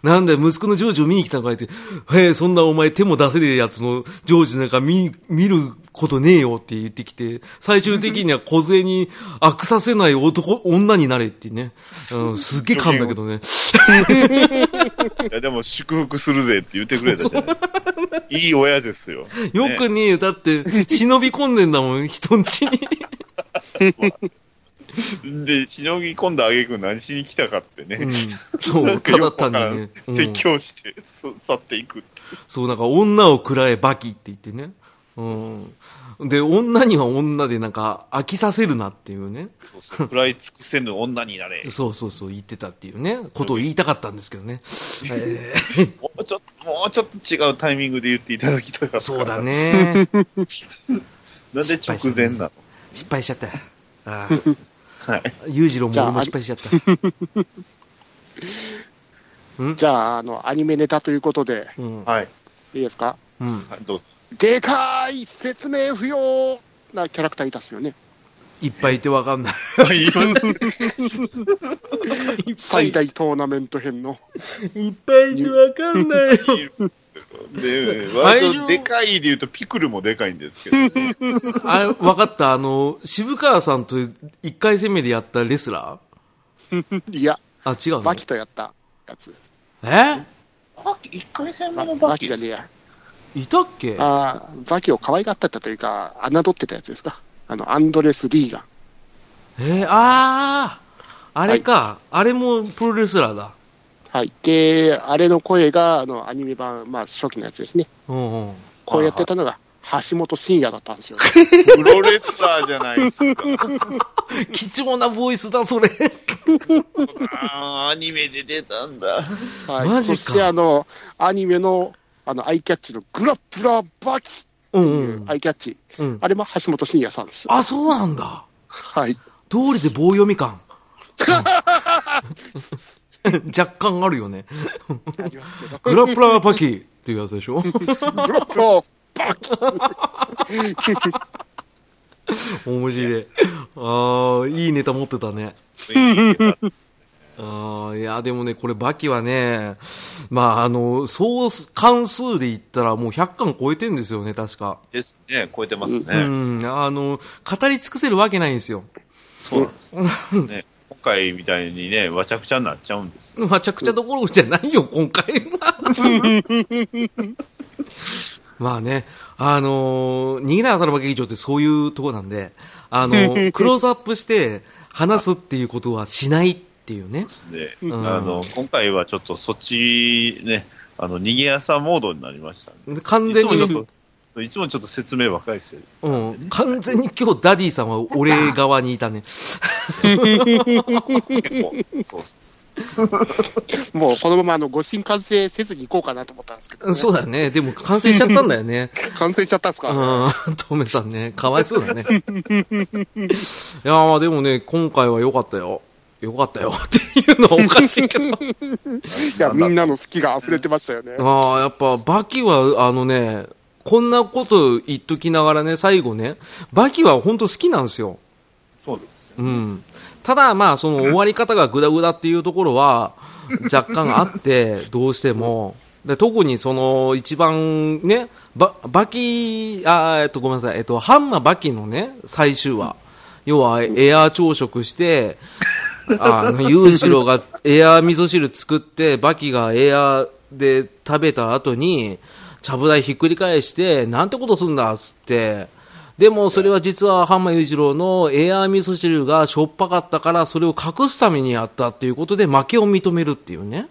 A: なんだよ、息子のジョージを見に来たのかいって、へえ、そんなお前手も出せるやつのジョージなんか見、見ることねえよって言ってきて、最終的には小杖に悪させない男、女になれってね。うん、すっげえ噛んだけどね。
B: いやでも祝福するぜって言ってくれたじゃない。いい親ですよ。
A: よくねえよ。だって、忍び込んでんだもん、人ん家に。
B: で、しのぎ込んだあげく何しに来たかってね。
A: うん。そう、ただ単にね。うん
B: 説教して、そ去っていく。
A: そう、なんか女を食らえバキって言ってね。うん。で、女には女でなんか飽きさせるなっていうね。
B: そうそう食らい尽くせぬ女になれ。
A: そうそうそう言ってたっていうね、ことを言いたかったんですけどね。えー
B: もうちょっと、もうちょっと違うタイミングで言っていただきたかった。
A: そうだ。ね。
B: なんで直前なの？
A: 失敗しちゃったよ。ああ。
B: はい。
A: 裕次郎も俺も失敗しちゃった。
C: じゃあ、あの、アニメネタということで、
A: うん。
B: はい。
C: いいですか？
A: うん。
B: はいどうぞ。
C: でかい説明不要なキャラクターいたっすよね。
A: いっぱいいてわかんない。
B: はい、
C: 最大トーナメント編の。
A: いっぱいいてわかんないよ。
B: で、割とでかいで言うとピクルもでかいんですけど、ね、
A: あれ、わかった？あの、渋川さんと一回戦目でやったレスラー？
C: いや、
A: あ、違うの？
C: バキとやったやつ。
A: え？
B: バキ、1回戦目の
C: バ
B: バキ
C: キがねや。
A: いたっけ？
C: あーバキを可愛がってたというか、侮ってたやつですか？あの、アンドレス・リーガン。
A: えー、あー、あれか、あれもプロレスラーだ。
C: はい。で、あれの声が、あの、アニメ版、まあ、初期のやつですね。
A: うんうん。
C: こうやってたのが、橋本真也だったんですよ、ね。
B: プロレスラーじゃないですか。
A: 貴重なボイスだ、それ。
B: あーアニメで出たんだ。
C: はい。
A: マジか
C: そして、あの、アニメの、あの、アイキャッチのグラップラーバキ
A: うん
C: っていううんアイキャッチ。
A: うん。
C: あれも橋本真也さんです。
A: あ、そうなんだ。
C: はい。
A: 通りで棒読み感。若干あるよね。
C: ありますけど。
A: グラップラーパキっていうやつでしょ
C: グラップラーバキ
A: 面白い。ああ、いいネタ持ってたね。ああ、いや、でもね、これ、バキはね、まあ、あの、総関数で言ったらもう100巻超えてんですよね、確か。
B: ですね、超えてますね。
A: うん、あの、語り尽くせるわけないんですよ。
B: そうなんです。ね、今 回みたいにね、わちゃくちゃになっちゃうんです。
A: まちゃくちゃどころじゃないよ、今回は。まあね、あのー逃げない働く劇場ってそういうとこなんで、あのー クローズアップして話すっていうことはしないっていうね。
B: で、
A: ん
B: あの、今回はちょっとそっちね、あの、逃げ屋さんモードになりましたね。い
A: 完全に、
B: いつもちょっと説明ばっかりしてる。
A: うん、完全に今日ダディさんは俺側にいたね。
B: 結構、そう
C: もうこのままあの誤審完成せずに行こうかなと思ったんですけど、ね、
A: そうだよね。でも完成しちゃったんだよね。
C: 完成しちゃったんですか、
A: うん、トメさんね、かわいそうだね。いやまあでもね、今回は良かったよ。良かったよっていうのはおかしいけど。
C: いや、みんなの好きが溢れてましたよね。
A: ああ、やっぱバキは、あのね、こんなこと言っときながらね、最後ね、バキは本当好きなんですよ。
B: そうですよ。
A: うん。ただ、まあ、その終わり方がグダグダっていうところは、若干あって、どうしても。で特にその一番ね、ババキ、あーえっと、ごめんなさい、えっと、ハンマーバキのね、最終話。要は、エアー朝食して、あの、裕次郎がエアー味噌汁作って、バキがエアーで食べた後に、ちゃぶ台ひっくり返して、なんてことすんだっつって、でもそれは実は浜裕次郎のエアー味噌汁がしょっぱかったから、それを隠すためにやったっていうことで負けを認めるっていうね。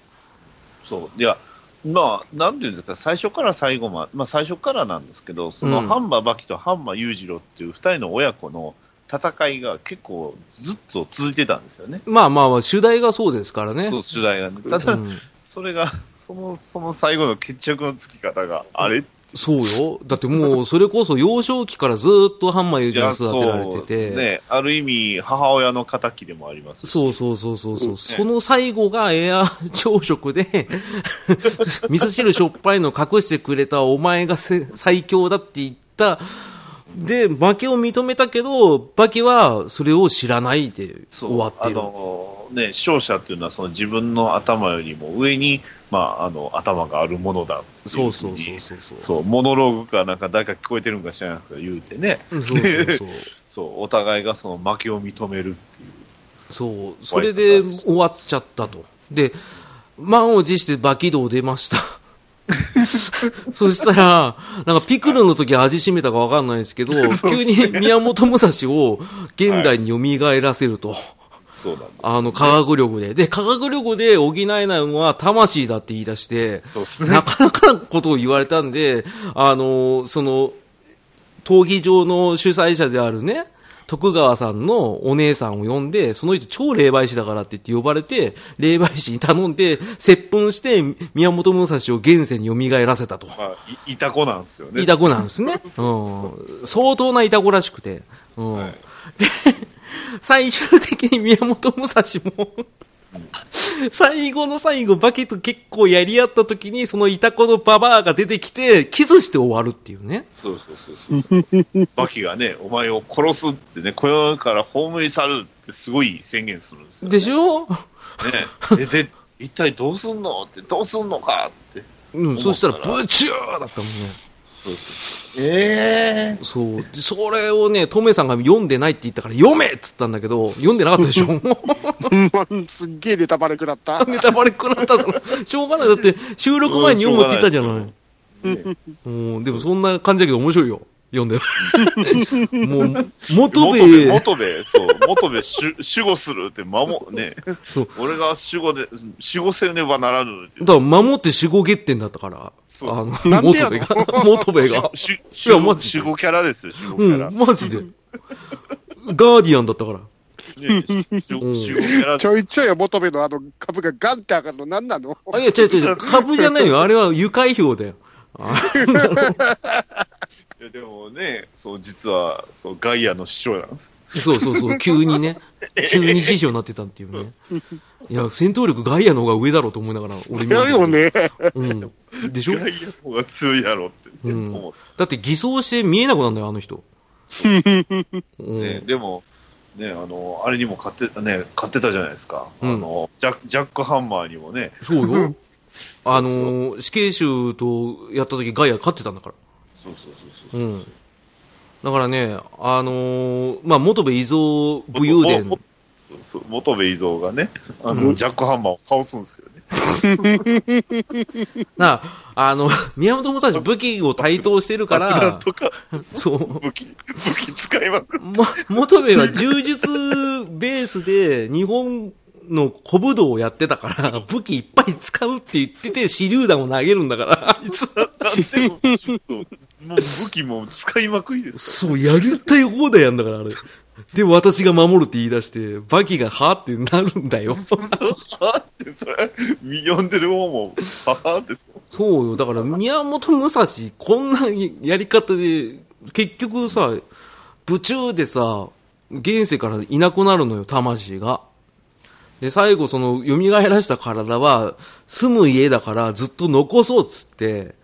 B: そう。いや、まあ、なんていうんですか、最初から最後まで、まあ最初からなんですけど、その
A: うん
B: ハンマーバキとハンマー裕次郎っていう二人の親子の戦いが結構ずっと続いてたんですよね。
A: まあまあまあ、主題がそうですからね。
B: そう、主題がね。ただ、
A: うん
B: それが、その、その最後の決着のつき方が、あれ？
A: そうよ。だってもう、それこそ幼少期からずっとハンマー裕
B: い
A: 次郎
B: や、
A: 育てられてて。
B: ね、ある意味、母親の仇でもありますし
A: そうそうそうそうそう、その最後がエア朝食で、味噌汁しょっぱいの隠してくれたお前がせ最強だって言った。で、負けを認めたけど、バキはそれを知らないで終わってる。
B: ね、視聴者っていうのはその自分の頭よりも上に、まあ、あの頭があるものだ
A: そうそうそうそうそう。
B: そうモノローグかなんか誰か聞こえてるんか知らないけど言うてね、
A: うんそうそうそう。
B: そうお互いがその負けを認めるっていう。
A: そう、それで終わっちゃったと。で、満を持してバキ道出ました。そしたら、なんかピクルの時味しめたかわかんないですけど、急に宮本武蔵を現代に蘇らせると。
B: そうなんです。
A: あの、科学力で。で、科学力で補えないのは魂だって言い出して、
B: ね。
A: なかなかなことを言われたんで、あの、その、闘技場の主催者であるね、徳川さんのお姉さんを呼んで、その人超霊媒師だからって言って呼ばれて、霊媒師に頼んで、接吻して、宮本武蔵を現世に蘇らせたと。
B: まあ、いいた子なんですよね。
A: イタコなんですね。うん。相当なイタコらしくて。うん。
B: はい
A: で、最終的に宮本武蔵も、最後の最後、バキと結構やり合った時に、そのイタコのババアが出てきて、キスして終わるっていうね。
B: そうそうそうそう。バキがね、お前を殺すってね、この世から葬り去るってすごい宣言するんですよ、ね。
A: でしょ？
B: ね。で、で、一体どうすんの？って、どうすんのかって。
A: うん、そしたら、ブチューだったもんね。
B: ええ
A: そう。でそれをね、トメさんが読んでないって言ったから、読めっつったんだけど、読んでなかったでしょ
C: すっげえネタバレ食らった。
A: ネタバレ食らっただろ。しょうがない。だって、収録前に読むって言ったじゃない。
B: ね
A: うん、でもそんな感じだけど面白いよ。読んで。もう、元
B: 元部、
A: 部、
B: 元部、そう、元部守守護するって守、ね。
A: そう。
B: 俺が守護で、守護せねばならぬ
A: だから守って守護月点だったから。
B: そう
A: あの、元部が。元部が。
B: し
A: いやマジで
B: 守護キャラですよ、守護キャラ。
A: うん、マジで。ガーディアンだったから。
C: ちょいちょい求めのあの株がガンって上がるの何なの？
A: あ、いや、違う違う違う、株じゃないよ。あれは愉快票だよ。
B: やでもね、そう、実は、そう、ガイアの師匠なんです。
A: そうそうそう、急にね。急に師匠になってたっていうね。いや、戦闘力ガイアの方が上だろうと思いながら、俺見て
C: だよね。
A: うん。でしょ？
B: ガイアの方が強いやろって、ね
A: うんだって偽装して見えなくなるんだよ、あの人。う
B: て、
A: ん
B: ね。でも、ね、あの、あれにも買って、ね、買ってたじゃないですか。
A: うん
B: あの、ジャック、ジャックハンマーにもね、
A: そうよ。あのー死刑囚とやった時ガイア勝ってたんだから。
B: そうそうそう
A: ん。だからね、あのーまあ、元部伊蔵武勇伝
B: 元部伊蔵がね、あの、
A: うん
B: ジャックハンマーを倒すんですよね。
A: なあ、あの、宮本武蔵武器を対等してるから、
B: とか、
A: そう。
B: 武器、武器使いまくる。
A: も、元部は柔術ベースで日本の古武道をやってたから、武器いっぱい使うって言ってて、手榴弾を投げるんだから、あいつは。
B: なんでも、う武器も使いまくりです。
A: そう、やりたい放題やんだから、あれ。で、私が守るって言い出して、バキがはってなるんだよ。
B: そうそう、はって、それ、読んでる方も、ははってそう。
A: そうよ。だから、宮本武蔵、こんなやり方で、結局さ、部中でさ、現世からいなくなるのよ、魂が。で、最後、その、蘇らした体は、住む家だからずっと残そうっつって、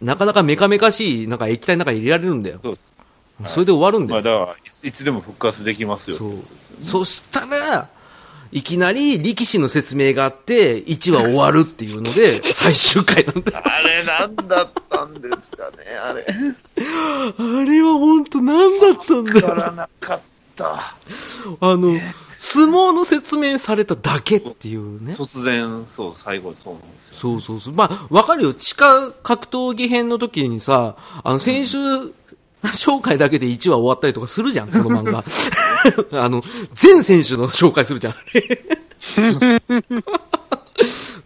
A: なかなかメカメカしい、なんか液体の中に入れられるんだよ。
B: そう
A: それで終わるんだ
B: まあ、
A: よ。
B: だからいつ、でも復活できますよ。
A: そうそしたら、いきなり力士の説明があって、1話終わるっていうので、最終回なんだよ。
B: あれ、なんだったんですかね、あれ。
A: あれは本当何だったんだよ。
B: わからなかった。
A: あの、相撲の説明されただけっていうね。
B: 突然、そう、最後そうなんですよ。
A: そうそうそう。まあ、わかるよ。地下格闘技編の時にさ、あの、先週、紹介だけで1話終わったりとかするじゃん、この漫画。あの、全選手の紹介するじゃん。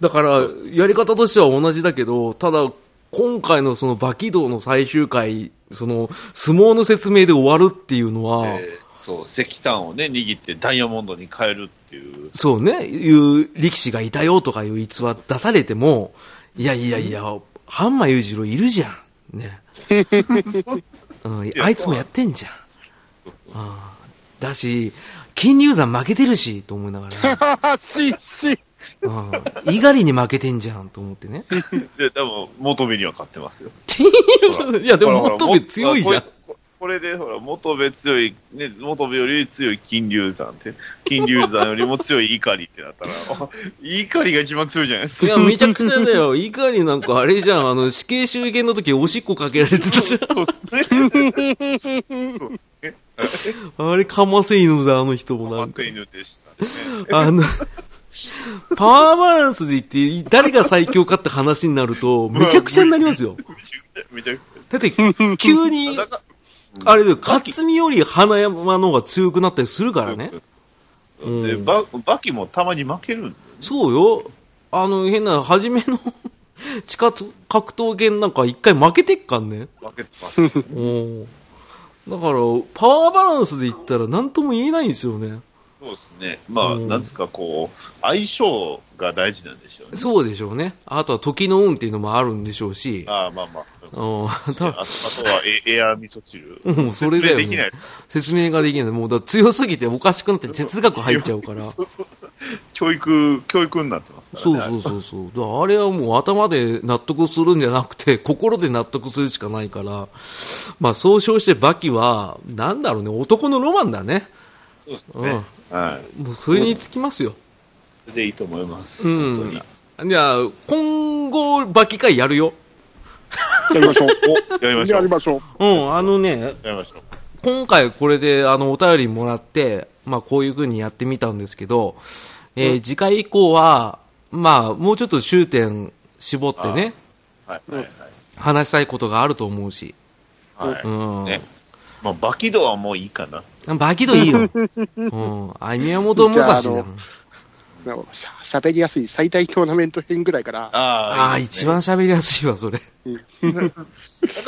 A: だから、やり方としては同じだけど、ただ、今回のその馬キ道の最終回、その、相撲の説明で終わるっていうのは、
B: えーそう、石炭をね、握ってダイヤモンドに変えるっていう。
A: そうね、いう力士がいたよとかいう逸話出されても、いやいやいや、ハンマー裕次郎いるじゃん。ね。うん、あいつもやってんじゃん。ああだし、金龍山負けてるし、と思いながら、
C: し、し。
A: うん、猪狩に負けてんじゃん、と思ってね。
B: で、多分、元部には勝ってますよ。
A: いや、でも、
B: ほらほら
A: 元部強いじゃん。
B: これで、ほら、元部強い、ね、元部より強い金龍山って、金龍山よりも強い怒りってなったら、あ怒りが一番強いじゃないですか。
A: いや、めちゃくちゃだよ。猪狩なんかあれじゃん、あの、死刑囚権の時おしっこかけられてたじゃん。
B: そうですね。
A: あれ、かませ犬だ、あの人もなんか
B: マ。犬でしたね。
A: あの、パワーバランスで言って、誰が最強かって話になると、めちゃくちゃになりますよ。
B: めちゃくちゃ、めちゃく
A: だって、急にあれだよ、勝美より花山の方が強くなったりするからね。うん
B: で、ババキもたまに負ける
A: そうよ。あの、変な、初めの 地下格闘圏なんか一回負けてっかんね。
B: 負けてま
A: ん。だから、パワーバランスで言ったら何とも言えないんですよね。
B: そうですね。まあ、
A: うん
B: なんですか、こう、相性が大事なんでしょうね。
A: そうでしょうね。あとは時の運っていうのもあるんでしょうし。
B: ああ、まあまあ。
A: うん。
B: あとあとはエエアー味噌汁。
A: うん、それだよ、
B: 説明できない
A: ね。説明ができない。もうだ強すぎておかしくなって哲学入っちゃうから。
B: そうそう教育、教育になってますから
A: そう
B: ね。
A: そうそうそう。だからあれはもう頭で納得するんじゃなくて、心で納得するしかないから。まあ、総称してバキは、なんだろうね、男のロマンだね。
B: そうですね。はい。
A: もうそれにつきますよ。
B: それでいいと思います。
A: うん
B: 本当に。
A: じゃあ、今後、バキ会やるよ。
C: やりましょう。
B: お、やりましょう。
C: やりましょう。
A: うん、あのね、
B: やりましょう。
A: 今回これであのお便りもらって、まあこういう風にやってみたんですけど、えー次回以降は、まあもうちょっと終点絞ってね、
B: はい、はい、はい。
A: 話したいことがあると思うし。
B: はい。
A: うん。
B: ね。まあ、バキドはもういいかな。
A: バキドいいよ。うん。あ、宮本武蔵だ
C: じゃああのしゃ喋りやすい最大トーナメント編ぐらいから、
B: あ
A: ああ、一番喋りやすいわ、それ。
B: なんか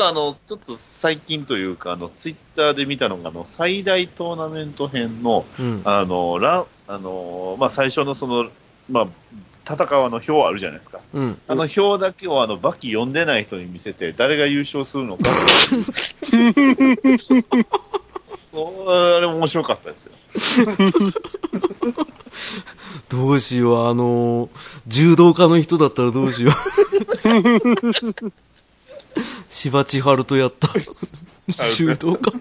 B: あの、ちょっと最近というか、あの、ツイッターで見たのが、あの、最大トーナメント編の、
A: うん。
B: あの、ラあの、まあ、最初のその、まあ、戦うあの表あるじゃないですか。
A: うん。
B: あの表だけをあの、バキ読んでない人に見せて、誰が優勝するのか。それ面白かったですよ。
A: どうしよう、あのー柔道家の人だったらどうしよう。芝千春とやった。柔道家。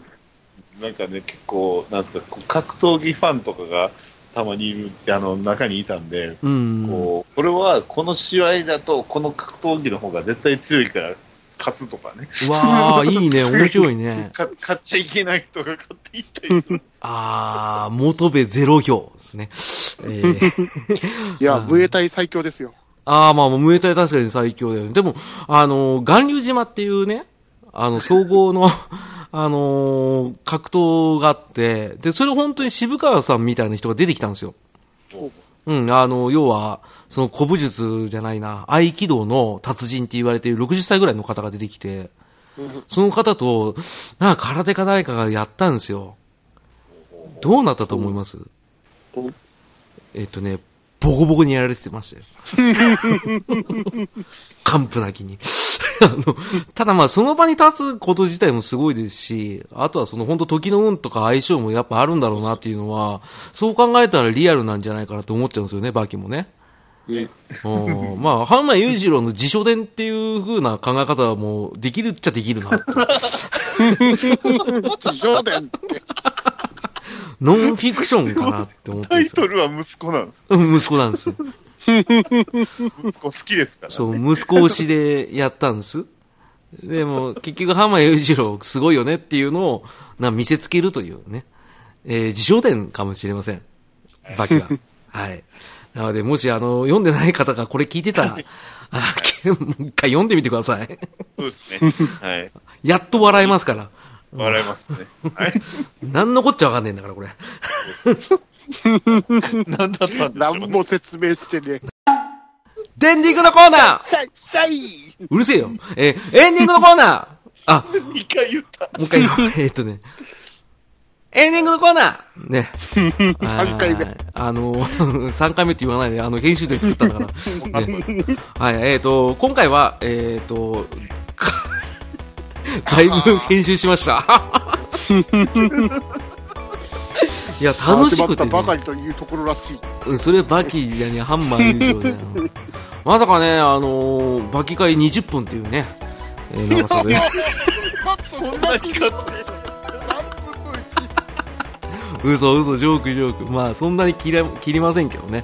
B: なんかね、結構、なんですか、格闘技ファンとかがたまにいる、あの、中にいたんで、
A: うん。
B: こう、これはこの試合だと、この格闘技の方が絶対強いから勝つとかね。
A: うわあ、いいね、面白いね。
B: か勝っちゃいけない人が勝っていったりする。
A: ああ、元部ゼロ票ですね。えー、
C: いや、
A: うん
C: ムエタイ最強ですよ。
A: ああ、まあ、ムエタイ確かに最強だよね。でも、あの、巌流島っていうね、あの、総合の、あのー格闘があって、で、それ本当に渋川さんみたいな人が出てきたんですよ。うん、あの、要は、その古武術じゃないな、合気道の達人って言われている60歳ぐらいの方が出てきて、その方と、なんか空手か誰かがやったんですよ。どうなったと思います？
C: お
A: えっとね、ボコボコにやられてましたよ。完膚なきに。あの、ただまあその場に立つこと自体もすごいですし、あとはその本当時の運とか相性もやっぱあるんだろうなっていうのは、そう考えたらリアルなんじゃないかなと思っちゃうんですよね、バキもね。うんまあ、ハンマー裕次郎の自書伝っていう風な考え方はもうできるっちゃできるなと。
C: 地上伝って。
A: ノンフィクションかなって思って
B: タ。イトルは息子なんです。
A: うん息子なんです。
B: 息子好きですから、ね。
A: そう、息子推しでやったんです。でも、結局、浜裕次郎すごいよねっていうのを、な、見せつけるというね。えー、自称伝かもしれません。バキは。はい。なので、もし、あの、読んでない方がこれ聞いてたら、あもう一回読んでみてください。
B: そうですね。はい。
A: やっと笑えますから。
B: 笑いますね。はい。
A: 何のこっちゃわかんねえんだから、これ。
B: 何だったんでしょうね。
C: 何も説明してね。
A: デンディングのコーナー
C: シャイシャイ
A: うるせえよ。えーエンディングのコーナーあ、
B: 一回言った。
A: もう一回言おう。えーっとね。エンディングのコーナーね。
C: 三回目
A: はい。あの、3回目って言わないで、あの、編集で作ったんだから。ね、はい、えーっと、今回は、えーっと、かだいぶ編集しました。いや、楽しくて、
C: 始まったばか
A: ね、
C: りというところらしい。
A: うんそれバキやにハンマー優勝だよ。まさかね、あのーバキ会20分っていうね、えー長さで。
C: そんなにかって、3分の1。
A: 嘘嘘、ジョークジョーク。まあ、そんなに切れ、切りませんけどね。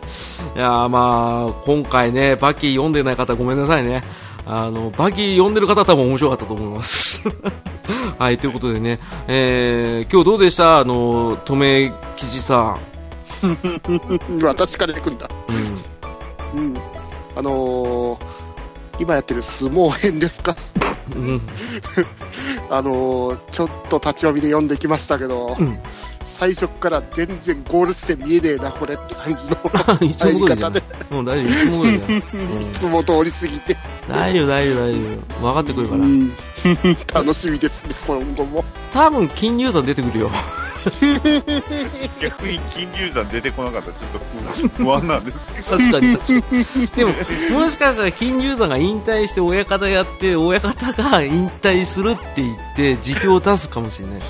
A: いやーまあ、今回ね、バキ読んでない方ごめんなさいね。あの、バキ読んでる方は多分面白かったと思います。はい、ということでね、えー、今日どうでした？あの、止め吉さ
C: 私から行くんだ。
A: ん。
C: うん。あのー、今やってる相撲編ですか？
A: うん。うん。
C: あのー、ちょっと立ち読みで読んできましたけど、
A: うん
C: 最初から全然ゴール地点見えねえな、これって感じの 入り方で、
A: うん、大丈夫、いつも通りだよ。
C: いつも通り過ぎて、
A: うん、大丈夫、大丈夫、大丈夫。分かってくるから。
C: うん 楽しみですね、今後も。
A: 多分、金龍山出てくるよ。
B: 逆に金龍山出てこなかったらちょっと不不安なんですけど。
A: 確かに確かに。でも、もしかしたら金龍山が引退して親方やって、親方が引退するって言って、辞表を出すかもしれない。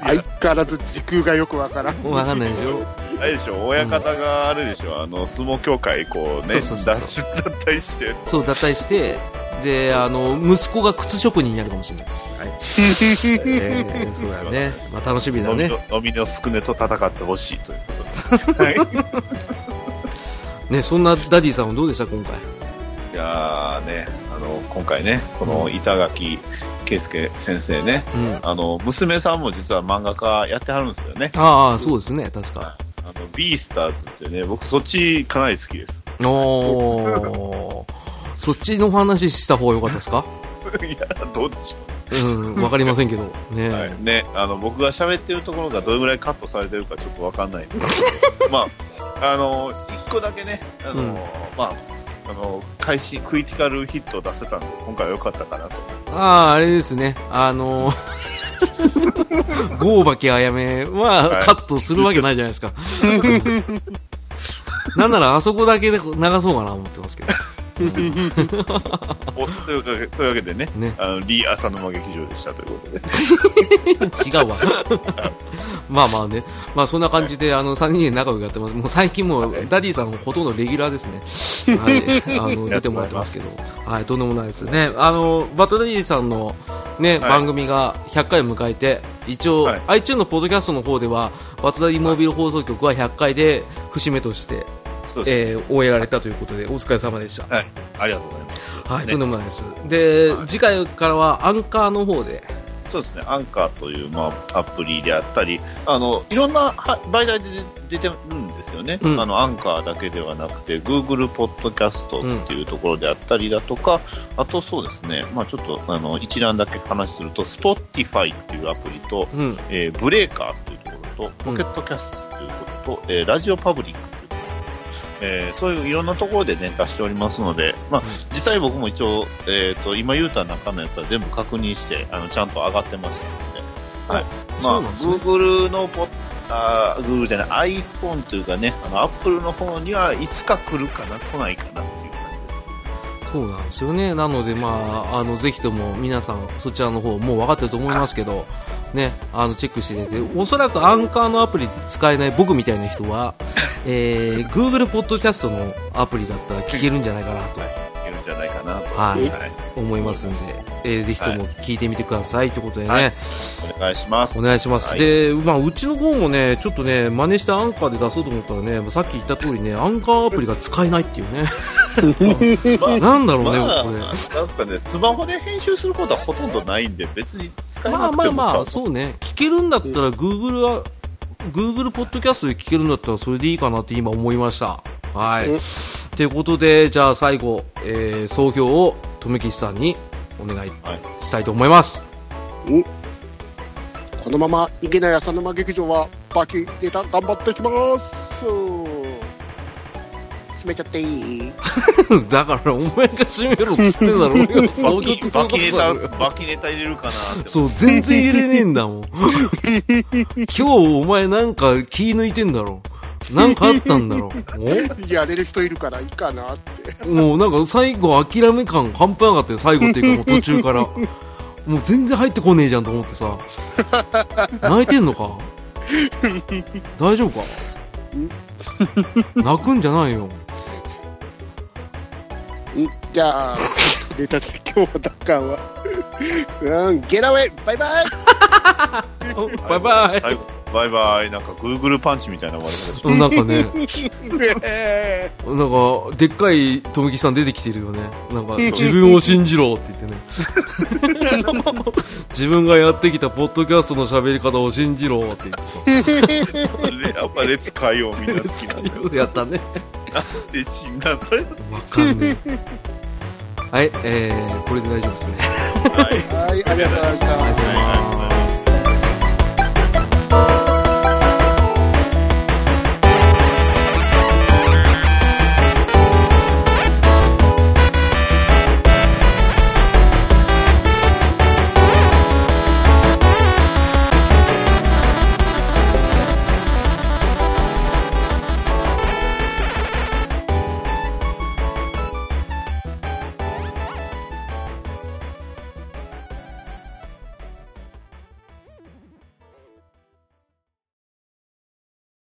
C: 相変わらず時空がよくわからん。
A: わかんないでしょ。
B: あれでしょ、親方があれでしょ、あの、相撲協会、こうね、
A: そうそうそう
B: 脱出脱退して、
A: そう、脱退して、で、あの、息子が靴職人になるかもしれないです。はい。えー、そうだよね。まあ、楽しみだね
B: 飲みの。飲みのすくねと戦ってほしいということで。はい。
A: ね、そんなダディさんはどうでした、今回？
B: いやーね、あの、今回ね、この板垣圭介先生ね、
A: うん。
B: あの、娘さんも実は漫画家やってはるんですよね。
A: ああ、そうですね、確か。
B: あの、ビースターズってね、僕そっちかなり好きです。
A: おー。そっちの話した方が良かったですか？
B: いや、どうでしょ
A: うん、わかりませんけど。ね。
B: う。はい。ね、あの、僕が喋ってるところがどれぐらいカットされてるかちょっとわかんないんですけど、まあ、あの、一個だけね、あの、
A: うん
B: まあ、あの、会心、クリティカルヒットを出せたんで、今回は良かったかなと。
A: ああ、あれですね。あのー、ゴーバキあやめは
B: はい
A: カットするわけないじゃないですか。なんならあそこだけで流そうかな思ってますけど。
B: おというわけでね、
A: ね
B: あの、リー浅沼劇場でしたということで。
A: 違うわ。まあまあね。まあそんな感じで、あの、3人で仲良くやってます。もう最近もう、ダディさんほとんどレギュラーですね。はい。あの、出てもらってますけど。はい、とんでもないですね。あの、バトダディさんのね、
B: はい
A: 番組が100回を迎えて、一応、
B: はい
A: iTunes のポッドキャストの方では、バトダディモービル放送局は100回で節目として。えー終えられたということで、お疲れ様でした。
B: はい。ありがとうございます。
A: はい、
B: ね。
A: とんでもないです。で、
B: はい。
A: 次回からはアンカーの方で、
B: そうですね、アンカーという、まあ、アプリであったり、あのいろんなは媒体で出てるんですよね、
A: うん。
B: あのアンカーだけではなくて、Google ポッドキャストっていうところであったりだとか、あとそうですね、まあ、ちょっとあの一覧だけ話すると、Spotify っていうアプリと、
A: うん、
B: えーブレーカーというところと、ポケットキャストということと、えーラジオパブリックえーそういういろんなところでね、出しておりますので、まあ、実際僕も一応、えっ、と、今言うた中のやつは全部確認して、あの、ちゃんと上がってますので、はい。まあ、
A: ね
B: Google のポッあー Google じゃない、iPhone というかね、あの、Apple の方にはいつか来るかな、来ないかなっていう感じです。
A: そうなんですよね。なので、まあ、あの、ぜひとも皆さん、そちらの方、もう分かってると思いますけど、ね、あの、チェックしてて、おそらくアンカーのアプリで使えない僕みたいな人は、えー、Google ポッドキャストのアプリだったら聞けるんじゃないかなと
B: いけるんじゃないかなと。
A: はい
B: はい。
A: 思いますんで、えー、ぜひとも聞いてみてくださいということでね、
B: はいお願いします。
A: お願いします。
B: はい
A: で、まあ、うちの方もね、ちょっとね、真似してアンカーで出そうと思ったらね、さっき言った通りね、アンカーアプリが使えないっていうね。なんだろうね、
B: まあ、
A: これ。
B: なんすかね、スマホで編集することはほとんどないんで、別に使え
A: まあ
B: なくても
A: まあまあ、
B: 多分
A: そうね。聞けるんだったら、Google は、Google ポッドキャストで聞けるんだったら、それでいいかなって今思いました。はい
C: うん。
A: ということで、じゃあ最後、えー、総評を、とめきちさんにお願い
B: はい
A: したいと思います。
C: このままいけない浅沼劇場はバキネタ頑張っていきます閉めちゃっていい？
A: だから、お前が締めろっつってんだろ。そういうこと
B: バキネタ。バキネタ入れるかな。
A: そう、全然入れねえんだもん。今日お前なんか気抜いてんだろ。なんかあったんだろ。
C: やれる人いるからいいかなって
A: おもうなんか最後諦め感半端なかったよ、最後っていうかもう途中から。もう全然入ってこねえじゃんと思ってさ。泣いてんのか？大丈夫か？泣くんじゃないよ。
C: んじゃあネタで今日の奪還はうんゲラウェイバイバイ
A: バイバイ。
B: 最後、バイバイ。なんか、Google パンチみたいな終わり方し
A: うんなんかね、
C: え
A: なんか、でっかいとめきさん出てきてるよね。なんか、自分を信じろって言ってね。自分がやってきたポッドキャストの喋り方を信じろって言ってさ。
B: やっぱ、レッツ海洋みんな好きなんだよ。
A: やったね。
B: で、死んだんだよ。
A: わかんねえ。はい、えー、これで大丈夫ですね。
B: はい、
C: はい、ありがとうございました。
A: ありがとうございます。